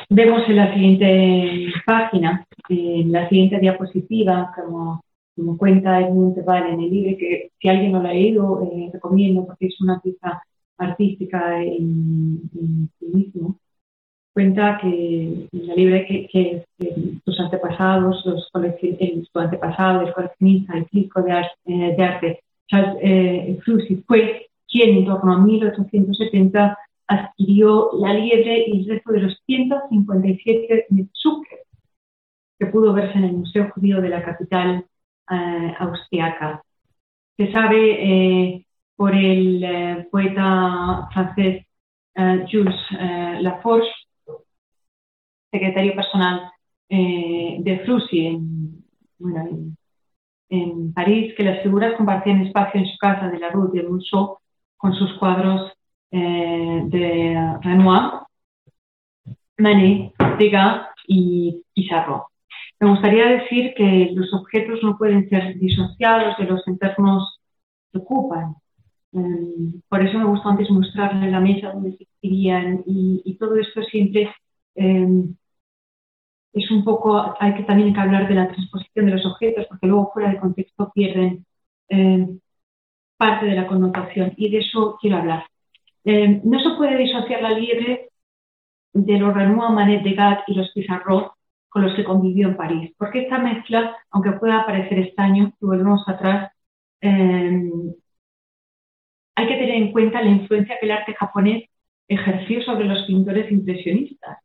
Vemos en la siguiente página, en la siguiente diapositiva, como, como cuenta Edmund Val en el libro, que si alguien no lo ha leído, eh, recomiendo porque es una pieza artística en, en sí mismo cuenta que la libre que, que, tus antepasados, los el, tu antepasado, el coleccionista, el crítico de, arte, eh, de arte Charles eh, fue quien en torno a 1870 adquirió la liebre y el resto de los 157 Metzuke que pudo verse en el Museo Judío de la capital eh, austriaca. Se sabe eh, por el poeta francés Jules Laforge secretario personal eh, de Frusi en, en París, que las figuras compartían espacio en su casa de la Rue de Rousseau con sus cuadros eh, de Renoir, Manet, Degas y Pizarro. Me gustaría decir que los objetos no pueden ser disociados de los entornos que ocupan. Em, por eso me gusta antes mostrarle la mesa donde se escribían y, todo esto siempre em, es un poco, hay que también que hablar de la transposición de los objetos porque luego fuera de contexto pierden em, parte de la connotación y de eso quiero hablar. no se puede disociar la liebre de los Renoir, Manet, Degas y los Pizarro con los que convivió en París. Porque esta mezcla, aunque pueda parecer extraño, si volvemos atrás, eh, hay que tener en cuenta la influencia que el arte japonés ejerció sobre los pintores impresionistas,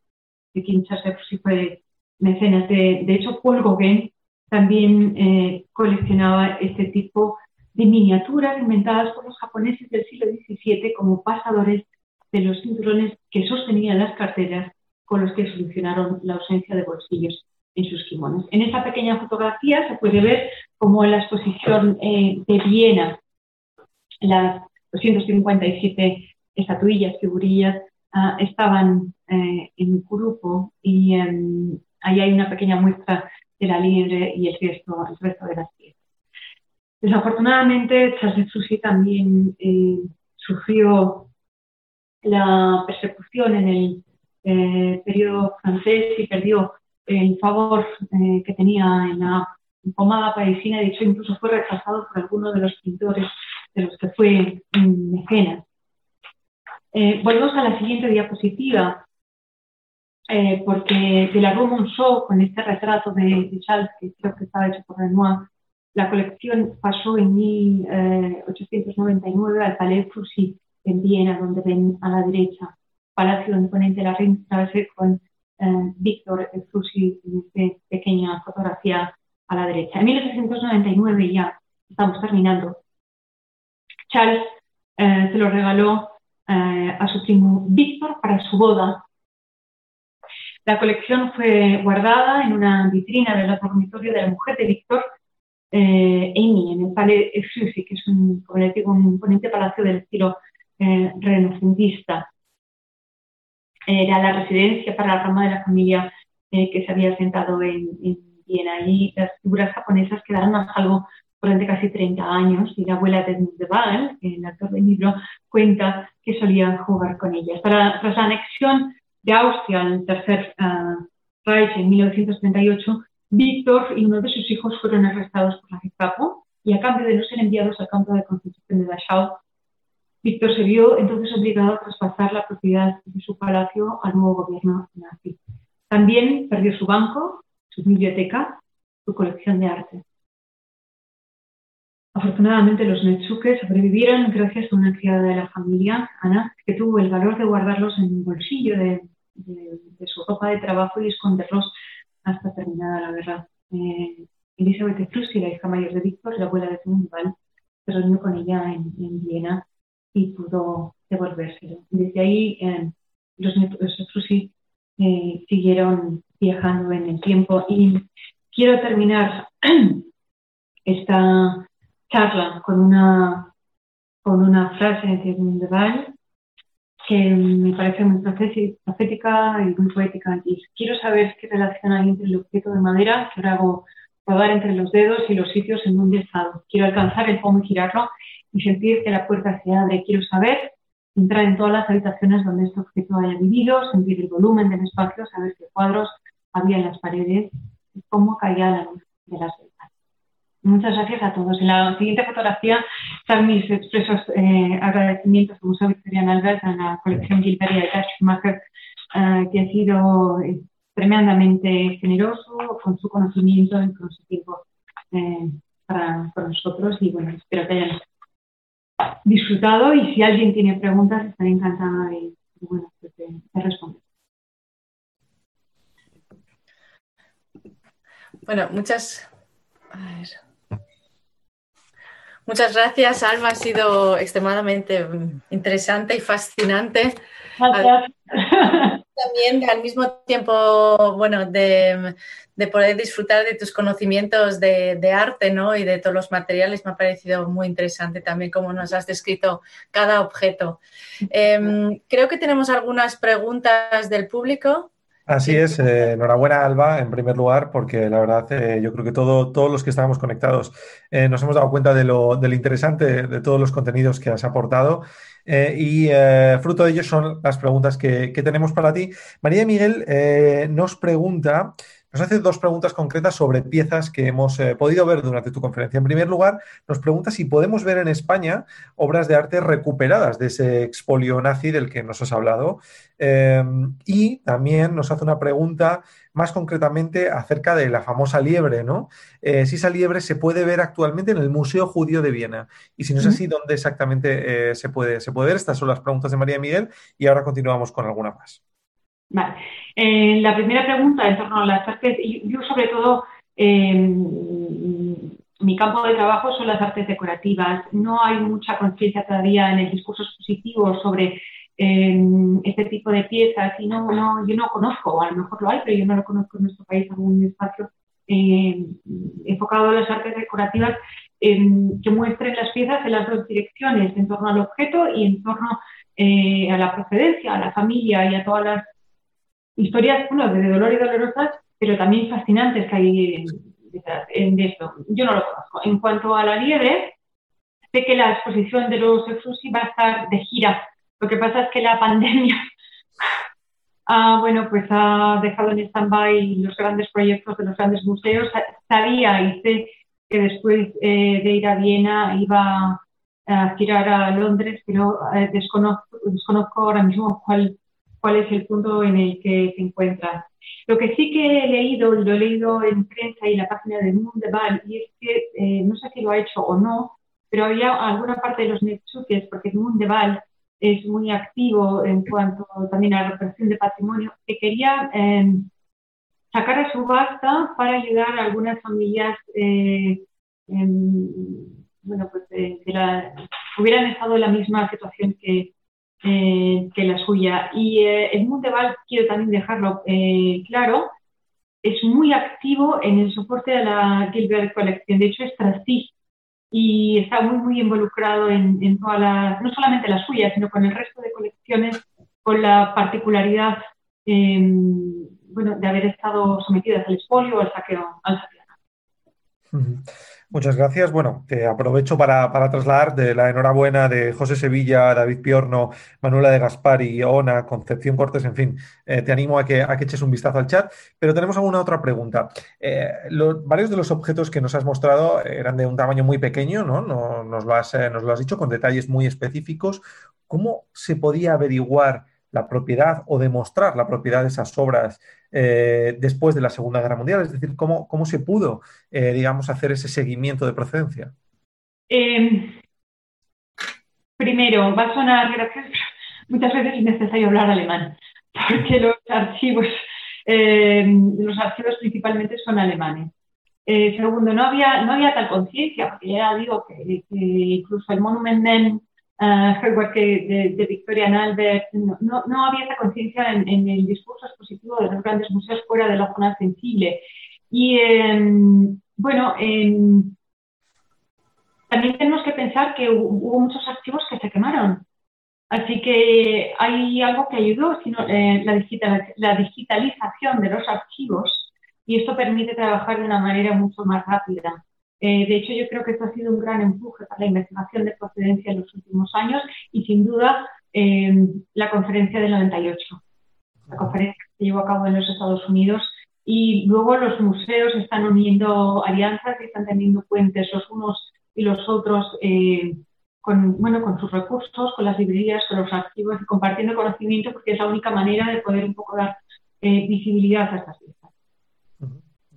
de quien Charles fue mecenas. De, de, hecho, Paul Gauguin también eh, coleccionaba este tipo de miniaturas inventadas por los japoneses del siglo XVII como pasadores de los cinturones que sostenían las carteras con los que solucionaron la ausencia de bolsillos en sus kimonos. En esta pequeña fotografía se puede ver cómo en la exposición eh, de Viena las 257 estatuillas, figurillas, uh, estaban eh, en grupo y em, ahí hay una pequeña muestra de la liebre y el resto, el resto de las piezas. Desafortunadamente, Charles Susi también eh, sufrió la persecución en el eh, periodo francés y perdió el favor eh, que tenía en la pomada parisina. De hecho, incluso fue rechazado por algunos de los pintores de los que fue mm, mecenas. Eh, volvemos a la siguiente diapositiva, eh, porque de la Rue Monceau, con este retrato de, de, Charles, que creo que estaba hecho por Renoir, la colección pasó en 1899 al Palais Foussy en Viena, donde ven a la derecha, Palacio Imponente de la Ringstraße con eh, Víctor Fussi en esta pequeña fotografía a la derecha. En 1899 ya estamos terminando. Charles eh, se lo regaló eh, a su primo Víctor para su boda. La colección fue guardada en una vitrina del dormitorio de la mujer de Víctor, Amy, en el Palais Fussi, que es un, un imponente palacio del estilo eh, renacentista. Era la residencia para la rama de la familia eh, que se había sentado en, Viena. Y las figuras japonesas quedaron a salvo durante casi 30 años y la abuela de Waal, el actor del libro, cuenta que solía jugar con ellas. tras la anexión de Austria al tercer uh, Reich en 1938, Víctor y uno de sus hijos fueron arrestados por la Gestapo y a cambio de no ser enviados al campo de concentración de Dachau, Víctor se vio entonces obligado a traspasar la propiedad de su palacio al nuevo gobierno nazi. También perdió su banco, su biblioteca, su colección de arte. Afortunadamente los Netsuke sobrevivieron gracias a una criada de la familia, Ana, que tuvo el valor de guardarlos en un bolsillo de, su ropa de trabajo y esconderlos hasta terminada la guerra. Eh, Elizabeth Frussi, la hija mayor de Víctor, la abuela de Zumwalt, se reunió con ella en Viena y pudo devolvérselo. Desde ahí eh, los nosotros sí eh, siguieron viajando en el tiempo y quiero terminar esta charla con una, con una frase de Val que me parece muy profética y muy poética. Y quiero saber qué relación hay entre el objeto de madera que ahora hago rodar entre los dedos y los sitios en donde he estado. Quiero alcanzar el cómo girarlo y sentir que la puerta se abre. Quiero saber, entrar en todas las habitaciones donde este objeto haya vivido, sentir el volumen del espacio, saber qué cuadros había en las paredes y cómo caía la luz de las ventanas. Muchas gracias a todos. En la siguiente fotografía están mis expresos eh, agradecimientos al Museo Victorian Albert, a la colección Gilbert a Schumacher, eh, que ha sido eh, tremendamente generoso con su conocimiento y con su tiempo para, para, nosotros. Y bueno, espero que hayan disfrutado y si alguien tiene preguntas estaré encantada de, responder. Bueno, muchas, muchas gracias, Alma. Ha sido extremadamente interesante y fascinante. Gracias. también al mismo tiempo, bueno, de, poder disfrutar de tus conocimientos de, arte, ¿no? Y de todos los materiales, me ha parecido muy interesante también cómo nos has descrito cada objeto. Em, creo que tenemos algunas preguntas del público. Así es, eh, enhorabuena Alba, en primer lugar, porque la verdad eh, yo creo que todo, todos los que estábamos conectados eh, nos hemos dado cuenta de lo, interesante de todos los contenidos que has aportado y fruto de ello son las preguntas que, que, tenemos para ti. María Miguel nos pregunta nos hace dos preguntas concretas sobre piezas que hemos eh, podido ver durante tu conferencia. En primer lugar, nos pregunta si podemos ver en España obras de arte recuperadas de ese expolio nazi del que nos has hablado. Em, y también nos hace una pregunta más concretamente acerca de la famosa liebre, ¿no? Eh, si esa liebre se puede ver actualmente en el Museo Judío de Viena. Y si no es así, ¿dónde exactamente eh, se, puede, se puede ver? Estas son las preguntas de María Miguel y ahora continuamos con alguna más. Vale. Eh, la primera pregunta en torno a las artes, yo, sobre todo, em, mi campo de trabajo son las artes decorativas. No hay mucha conciencia todavía en el discurso expositivo sobre em, este tipo de piezas y no, yo no conozco, a lo mejor lo hay, pero yo no lo conozco en nuestro país, algún espacio em, enfocado a las artes decorativas que muestren las piezas en las dos direcciones, en torno al objeto y en torno eh, a la procedencia, a la familia y a todas las historias, bueno, de dolor y dolorosas, pero también fascinantes que hay en, esto. Yo no lo conozco. En cuanto a la liebre, sé que la exposición de los Exusi va a estar de gira. Lo que pasa es que la pandemia ah, bueno, pues ha dejado en stand-by los grandes proyectos de los grandes museos. Sabía y sé que después eh, de ir a Viena iba a girar a Londres, pero eh, desconozco, desconozco ahora mismo cuál cuál es el punto en el que se encuentra. Lo que sí que he leído, lo he leído en prensa y en la página de Mundeval, y es que, eh, no sé si lo ha hecho o no, pero había alguna parte de los Netsuques, porque Mundeval es muy activo en cuanto también a la recuperación de patrimonio, que quería em, sacar a subasta para ayudar a algunas familias eh, bueno, pues, que hubieran estado en la misma situación que, eh, que la suya. Y eh, el Mundeval, quiero también dejarlo eh, claro, es muy activo en el soporte de la Gilbert Collection. De hecho, es trustee y está muy, muy involucrado en, en todas las, no solamente la suya, sino con el resto de colecciones, con la particularidad em, bueno, de haber estado sometidas al expolio o al saqueo. Al saqueo. Muchas gracias. Bueno, te aprovecho para, trasladar de la enhorabuena de José Sevilla, David Piorno, Manuela de Gaspari, Ona, Concepción Cortés, en fin, eh, te animo a que, a que eches un vistazo al chat. Pero tenemos alguna otra pregunta. Eh, varios de los objetos que nos has mostrado eran de un tamaño muy pequeño, ¿no? nos, lo has, eh, nos lo has dicho, con detalles muy específicos. ¿Cómo se podía averiguar la propiedad o demostrar la propiedad de esas obras eh, después de la Segunda Guerra Mundial? Es decir, ¿cómo, cómo se pudo, eh, digamos, hacer ese seguimiento de procedencia? Em, primero, va a sonar gracioso, muchas veces es necesario hablar alemán, porque los archivos, em, los archivos principalmente son alemanes. Eh, segundo, no había, no había tal conciencia, porque ya digo que, incluso el Monument uh, que de, Victoria Albert, no, no, había esa conciencia en, el discurso expositivo de los grandes museos fuera de la zona sensible. Y em, bueno, em, también tenemos que pensar que hubo, muchos archivos que se quemaron. Así que hay algo que ayudó, sino, eh, la, la digitalización de los archivos y esto permite trabajar de una manera mucho más rápida. Eh, de hecho, yo creo que esto ha sido un gran empuje para la investigación de procedencia en los últimos años y sin duda em, la conferencia del 98, la conferencia que se llevó a cabo en los Estados Unidos y luego los museos están uniendo alianzas y están teniendo puentes los unos y los otros eh, con, bueno, con sus recursos, con las librerías, con los archivos y compartiendo conocimiento porque es la única manera de poder un poco dar eh, visibilidad a estas piezas.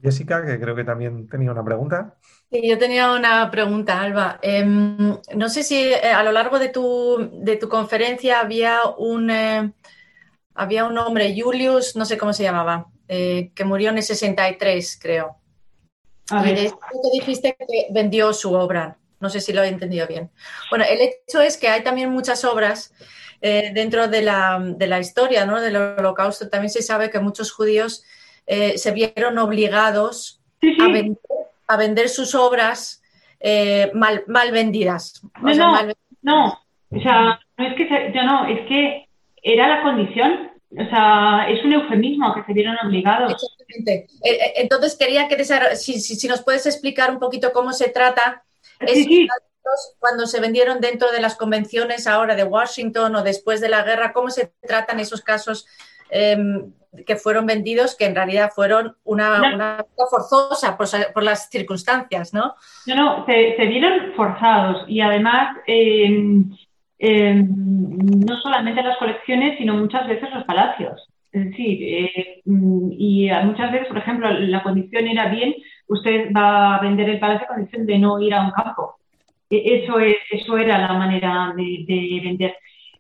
Jessica, que creo que también tenía una pregunta. Sí, yo tenía una pregunta, Alba. Em, no sé si eh, a lo largo de tu, de tu conferencia había un, eh, había un hombre, Julius, no sé cómo se llamaba, eh, que murió en el 63, creo. A y dijiste que vendió su obra. No sé si lo he entendido bien. Bueno, el hecho es que hay también muchas obras eh, dentro de la, de la, historia ¿no? del holocausto. También se sabe que muchos judíos eh, se vieron obligados A, vender, sus obras eh, mal, mal, vendidas. No, no, no, o sea, no es que ya no, es que era la condición. O sea, es un eufemismo que se vieron obligados. Exactamente. Entonces quería que si, si, nos puedes explicar un poquito cómo se trata cuando se vendieron dentro de las convenciones ahora de Washington o después de la guerra, cómo se tratan esos casos em, que fueron vendidos, que en realidad fueron una, una forzosa por, las circunstancias, ¿no? No, no, se, vieron forzados y además em, em, no solamente las colecciones, sino muchas veces los palacios. Es decir, eh, y muchas veces, por ejemplo, la condición era bien, usted va a vender el palacio a condición de no ir a un campo. E, eso, es, eso era la manera de, vender.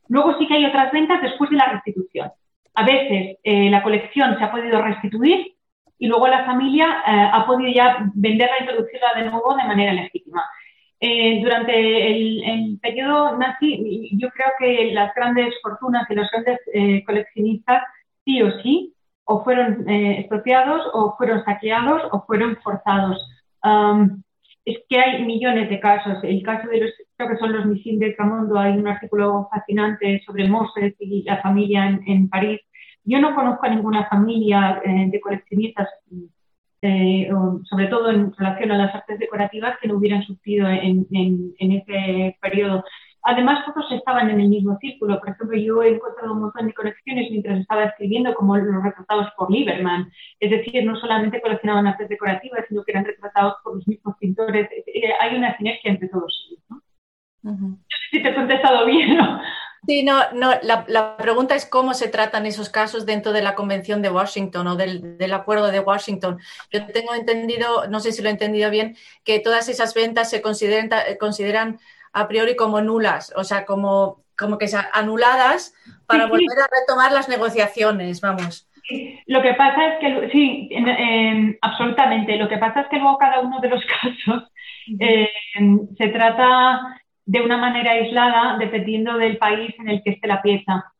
Luego sí que hay otras ventas después de la restitución. A veces eh, la colección se ha podido restituir y luego la familia eh, ha podido ya venderla e introducirla de nuevo de manera legítima. Eh, durante el, el, periodo nazi, yo creo que las grandes fortunas y los grandes coleccionistas sí o sí o fueron expropiados o fueron saqueados o fueron forzados es que hay millones de casos. El caso de los, creo que son los de Tramondo, hay un artículo fascinante sobre Moses y la familia en, París. Yo no conozco a ninguna familia eh, de coleccionistas, eh, sobre todo en relación a las artes decorativas, que no hubieran sufrido en, en ese periodo. Además, todos estaban en el mismo círculo. Por ejemplo, yo he encontrado un montón de colecciones mientras estaba escribiendo, como los retratados por Lieberman. Es decir, no solamente coleccionaban artes decorativas, sino que eran retratados por los mismos pintores. Eh, hay una sinergia entre todos ellos. ¿no? No sé si te he contestado bien. ¿no? Sí, no, no la, pregunta es cómo se tratan esos casos dentro de la Convención de Washington o del, del, Acuerdo de Washington. Yo tengo entendido, no sé si lo he entendido bien, que todas esas ventas se consideran, consideran a priori como nulas, o sea, como, como que anuladas para volver a retomar las negociaciones, vamos. Lo que pasa es que, sí, absolutamente. Lo que pasa es que luego cada uno de los casos eh, se trata de una manera aislada dependiendo del país en el que esté la pieza.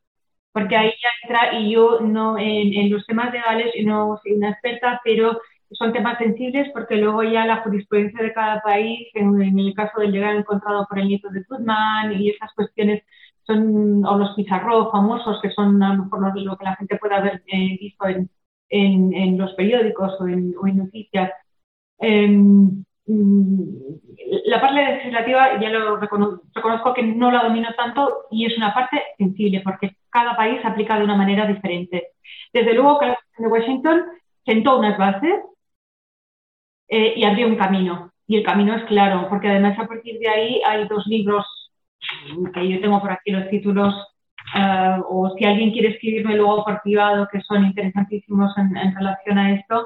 Porque ahí ya entra, y yo no, en, en los temas legales no soy una experta, pero son temas sensibles porque luego ya la jurisprudencia de cada país, en, el caso del llegar encontrado por el nieto de Goodman y esas cuestiones son, o los pizarros famosos, que son a lo mejor lo, que la gente puede haber eh, visto en, en, los periódicos o en, noticias. Em, mm, la parte legislativa ya lo reconozco que no la domino tanto y es una parte sensible porque cada país aplica de una manera diferente. Desde luego que la de Washington sentó unas bases eh, y abrió un camino. Y el camino es claro, porque además a partir de ahí hay dos libros que yo tengo por aquí los títulos, eh, o si alguien quiere escribirme luego por privado, que son interesantísimos en, relación a esto.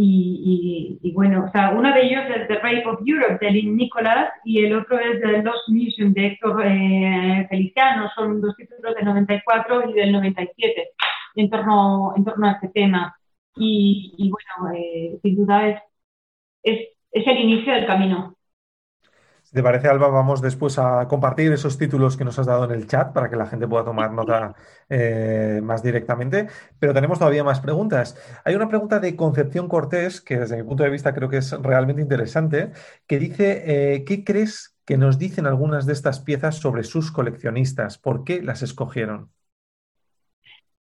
Y, y, bueno, o sea, uno de ellos es The Rape of Europe de Lynn Nicholas y el otro es The Lost Museum de Héctor eh, Feliciano. Son dos títulos del 94 y del 97 en torno, en torno a este tema. Y, bueno, sin duda es es, el inicio del camino. Si te parece, Alba, vamos después a compartir esos títulos que nos has dado en el chat para que la gente pueda tomar nota eh, más directamente. Pero tenemos todavía más preguntas. Hay una pregunta de Concepción Cortés, que desde mi punto de vista creo que es realmente interesante, que dice, eh, ¿qué crees que nos dicen algunas de estas piezas sobre sus coleccionistas? ¿Por qué las escogieron?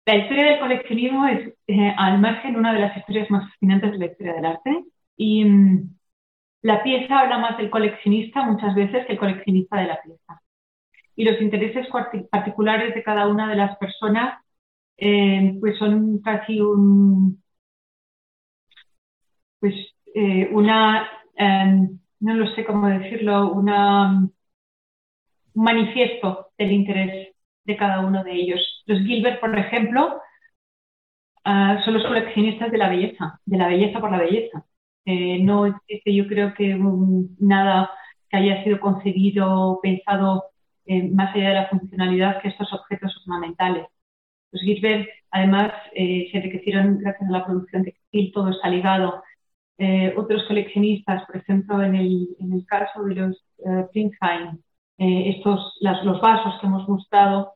La historia del coleccionismo es, eh, al margen, una de las historias más fascinantes de la historia del arte. Y mm, la pieza habla más del coleccionista muchas veces que el coleccionista de la pieza. Y los intereses particulares de cada una de las personas eh, pues son casi un, pues eh, una, em, no lo sé cómo decirlo, una, un manifiesto del interés de cada uno de ellos. Los Gilbert, por ejemplo, ah, son los coleccionistas de la belleza, de la belleza por la belleza. Eh, no existe, yo creo que nada que haya sido concebido, pensado eh, más allá de la funcionalidad que estos objetos ornamentales. Los Gilbert, además, eh, se enriquecieron gracias a la producción textil, todo está ligado. eh, otros coleccionistas, por ejemplo, en el, en caso de los eh, estos, los vasos que hemos mostrado,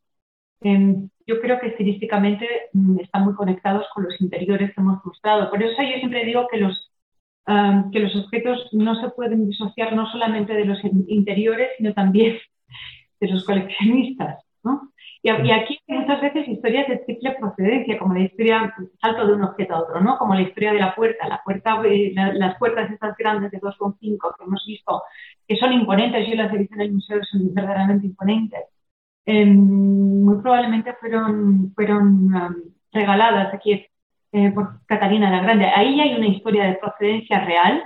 yo creo que estilísticamente mm, están muy conectados con los interiores que hemos mostrado. Por eso yo siempre digo que los, que los objetos no se pueden disociar no solamente de los interiores, sino también de los coleccionistas. ¿no? Y, aquí hay muchas veces historias de triple procedencia, como la historia salto de un objeto a otro, ¿no? Como la historia de la puerta, la puerta, eh, las puertas estas grandes de 2,5 que hemos visto, que son imponentes, yo las he visto en el museo, son verdaderamente imponentes. Em, muy probablemente fueron, fueron um, regaladas aquí eh, por Catalina la Grande. Ahí hay una historia de procedencia real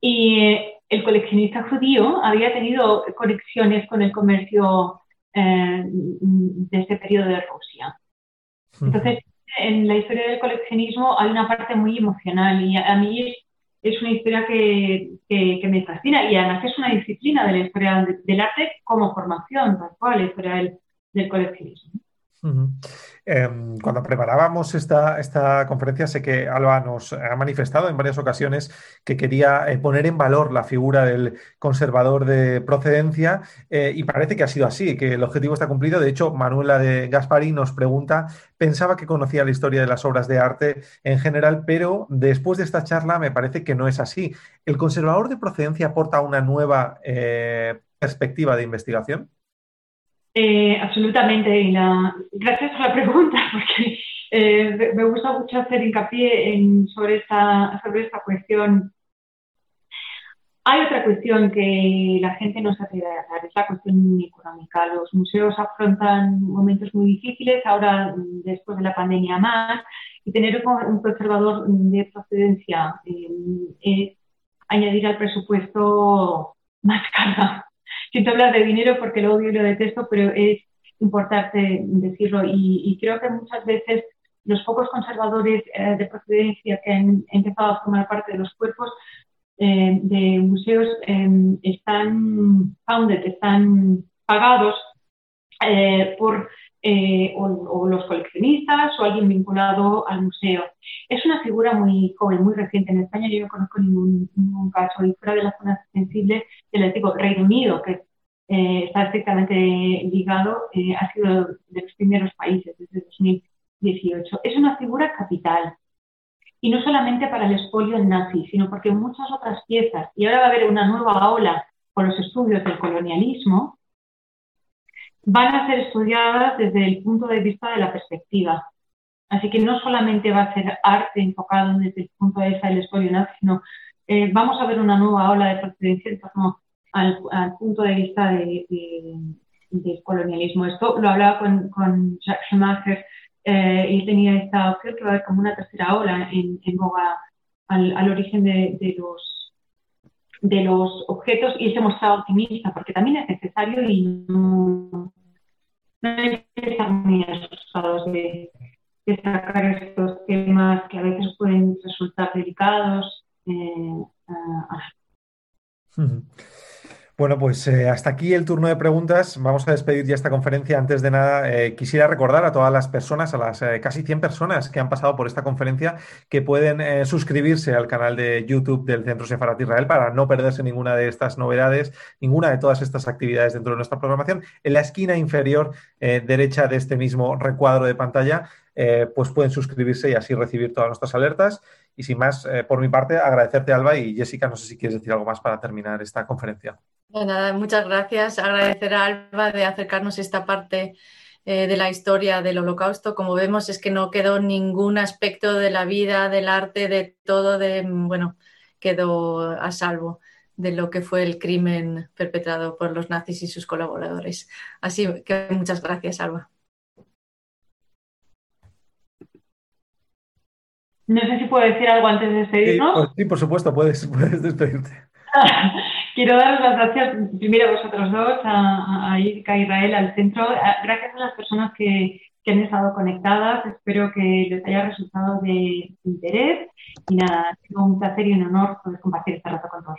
y eh, el coleccionista judío había tenido conexiones con el comercio eh, de este periodo de Rusia. Entonces, en la historia del coleccionismo hay una parte muy emocional y a, mí es, una historia que, me fascina y además es una disciplina de la historia del arte como formación, tal cual, la historia del, del Em, cuando preparábamos esta, esta, conferencia, sé que Alba nos ha manifestado en varias ocasiones que quería eh, poner en valor la figura del conservador de procedencia eh, y parece que ha sido así, que el objetivo está cumplido. De hecho, Manuela de Gaspari nos pregunta, pensaba que conocía la historia de las obras de arte en general, pero después de esta charla me parece que no es así. ¿El conservador de procedencia aporta una nueva eh, perspectiva de investigación? Eh, absolutamente. Y. Gracias por la pregunta, porque eh, me gusta mucho hacer hincapié en, sobre, esta, sobre esta cuestión. Hay otra cuestión que la gente no se atreve a hablar, es la cuestión económica. Los museos afrontan momentos muy difíciles, ahora después de la pandemia más, y tener un conservador de procedencia eh, es añadir al presupuesto más carga siento hablar de dinero porque lo odio y lo detesto, pero es importante decirlo. Y, creo que muchas veces los pocos conservadores eh, de procedencia que han empezado a formar parte de los cuerpos eh, de museos em, están founded, están pagados eh, o, los coleccionistas o alguien vinculado al museo. Es una figura muy joven, muy reciente. En España yo no conozco ningún, caso y fuera de las zonas sensibles del antiguo Reino Unido, que eh, está estrictamente ligado, eh, ha sido de los primeros países desde 2018. Es una figura capital. Y no solamente para el expolio nazi, sino porque muchas otras piezas, y ahora va a haber una nueva ola con los estudios del colonialismo, van a ser estudiadas desde el punto de vista de la perspectiva. Así que no solamente va a ser arte enfocado desde el punto de vista del expolio nazi, sino eh, vamos a ver una nueva ola de procedencia en torno al, punto de vista de, del colonialismo. Esto lo hablaba con, con Jacques Schumacher eh, y tenía esta opción que va a haber como una tercera ola en, en boga al, al origen de, de, los, de los objetos y se mostraba optimista porque también es necesario y no, no hay que estar muy asustados de, de, sacar estos temas que a veces pueden resultar delicados. Eh, bueno, pues eh, hasta aquí el turno de preguntas. Vamos a despedir ya esta conferencia. Antes de nada, eh, quisiera recordar a todas las personas, a las eh, casi 100 personas que han pasado por esta conferencia, que pueden suscribirse al canal de YouTube del Centro Sefarat Israel para no perderse ninguna de estas novedades, ninguna de todas estas actividades dentro de nuestra programación. En la esquina inferior derecha de este mismo recuadro de pantalla, pues pueden suscribirse y así recibir todas nuestras alertas. Y sin más, por mi parte, agradecerte, Alba, y Jessica, no sé si quieres decir algo más para terminar esta conferencia. Nada, muchas gracias. Agradecer a Alba de acercarnos esta parte eh, de la historia del holocausto. Como vemos, es que no quedó ningún aspecto de la vida, del arte, de todo, de, bueno, quedó a salvo de lo que fue el crimen perpetrado por los nazis y sus colaboradores. Así que muchas gracias, Alba. No sé si puedo decir algo antes de despedirnos. Sí, por, supuesto, puedes, puedes despedirte. Quiero dar las gracias primero a vosotros dos, a, a Israel, al centro. Gracias a las personas que, que han estado conectadas. Espero que les haya resultado de interés. Y nada, ha sido un placer y un honor poder compartir este rato con todos.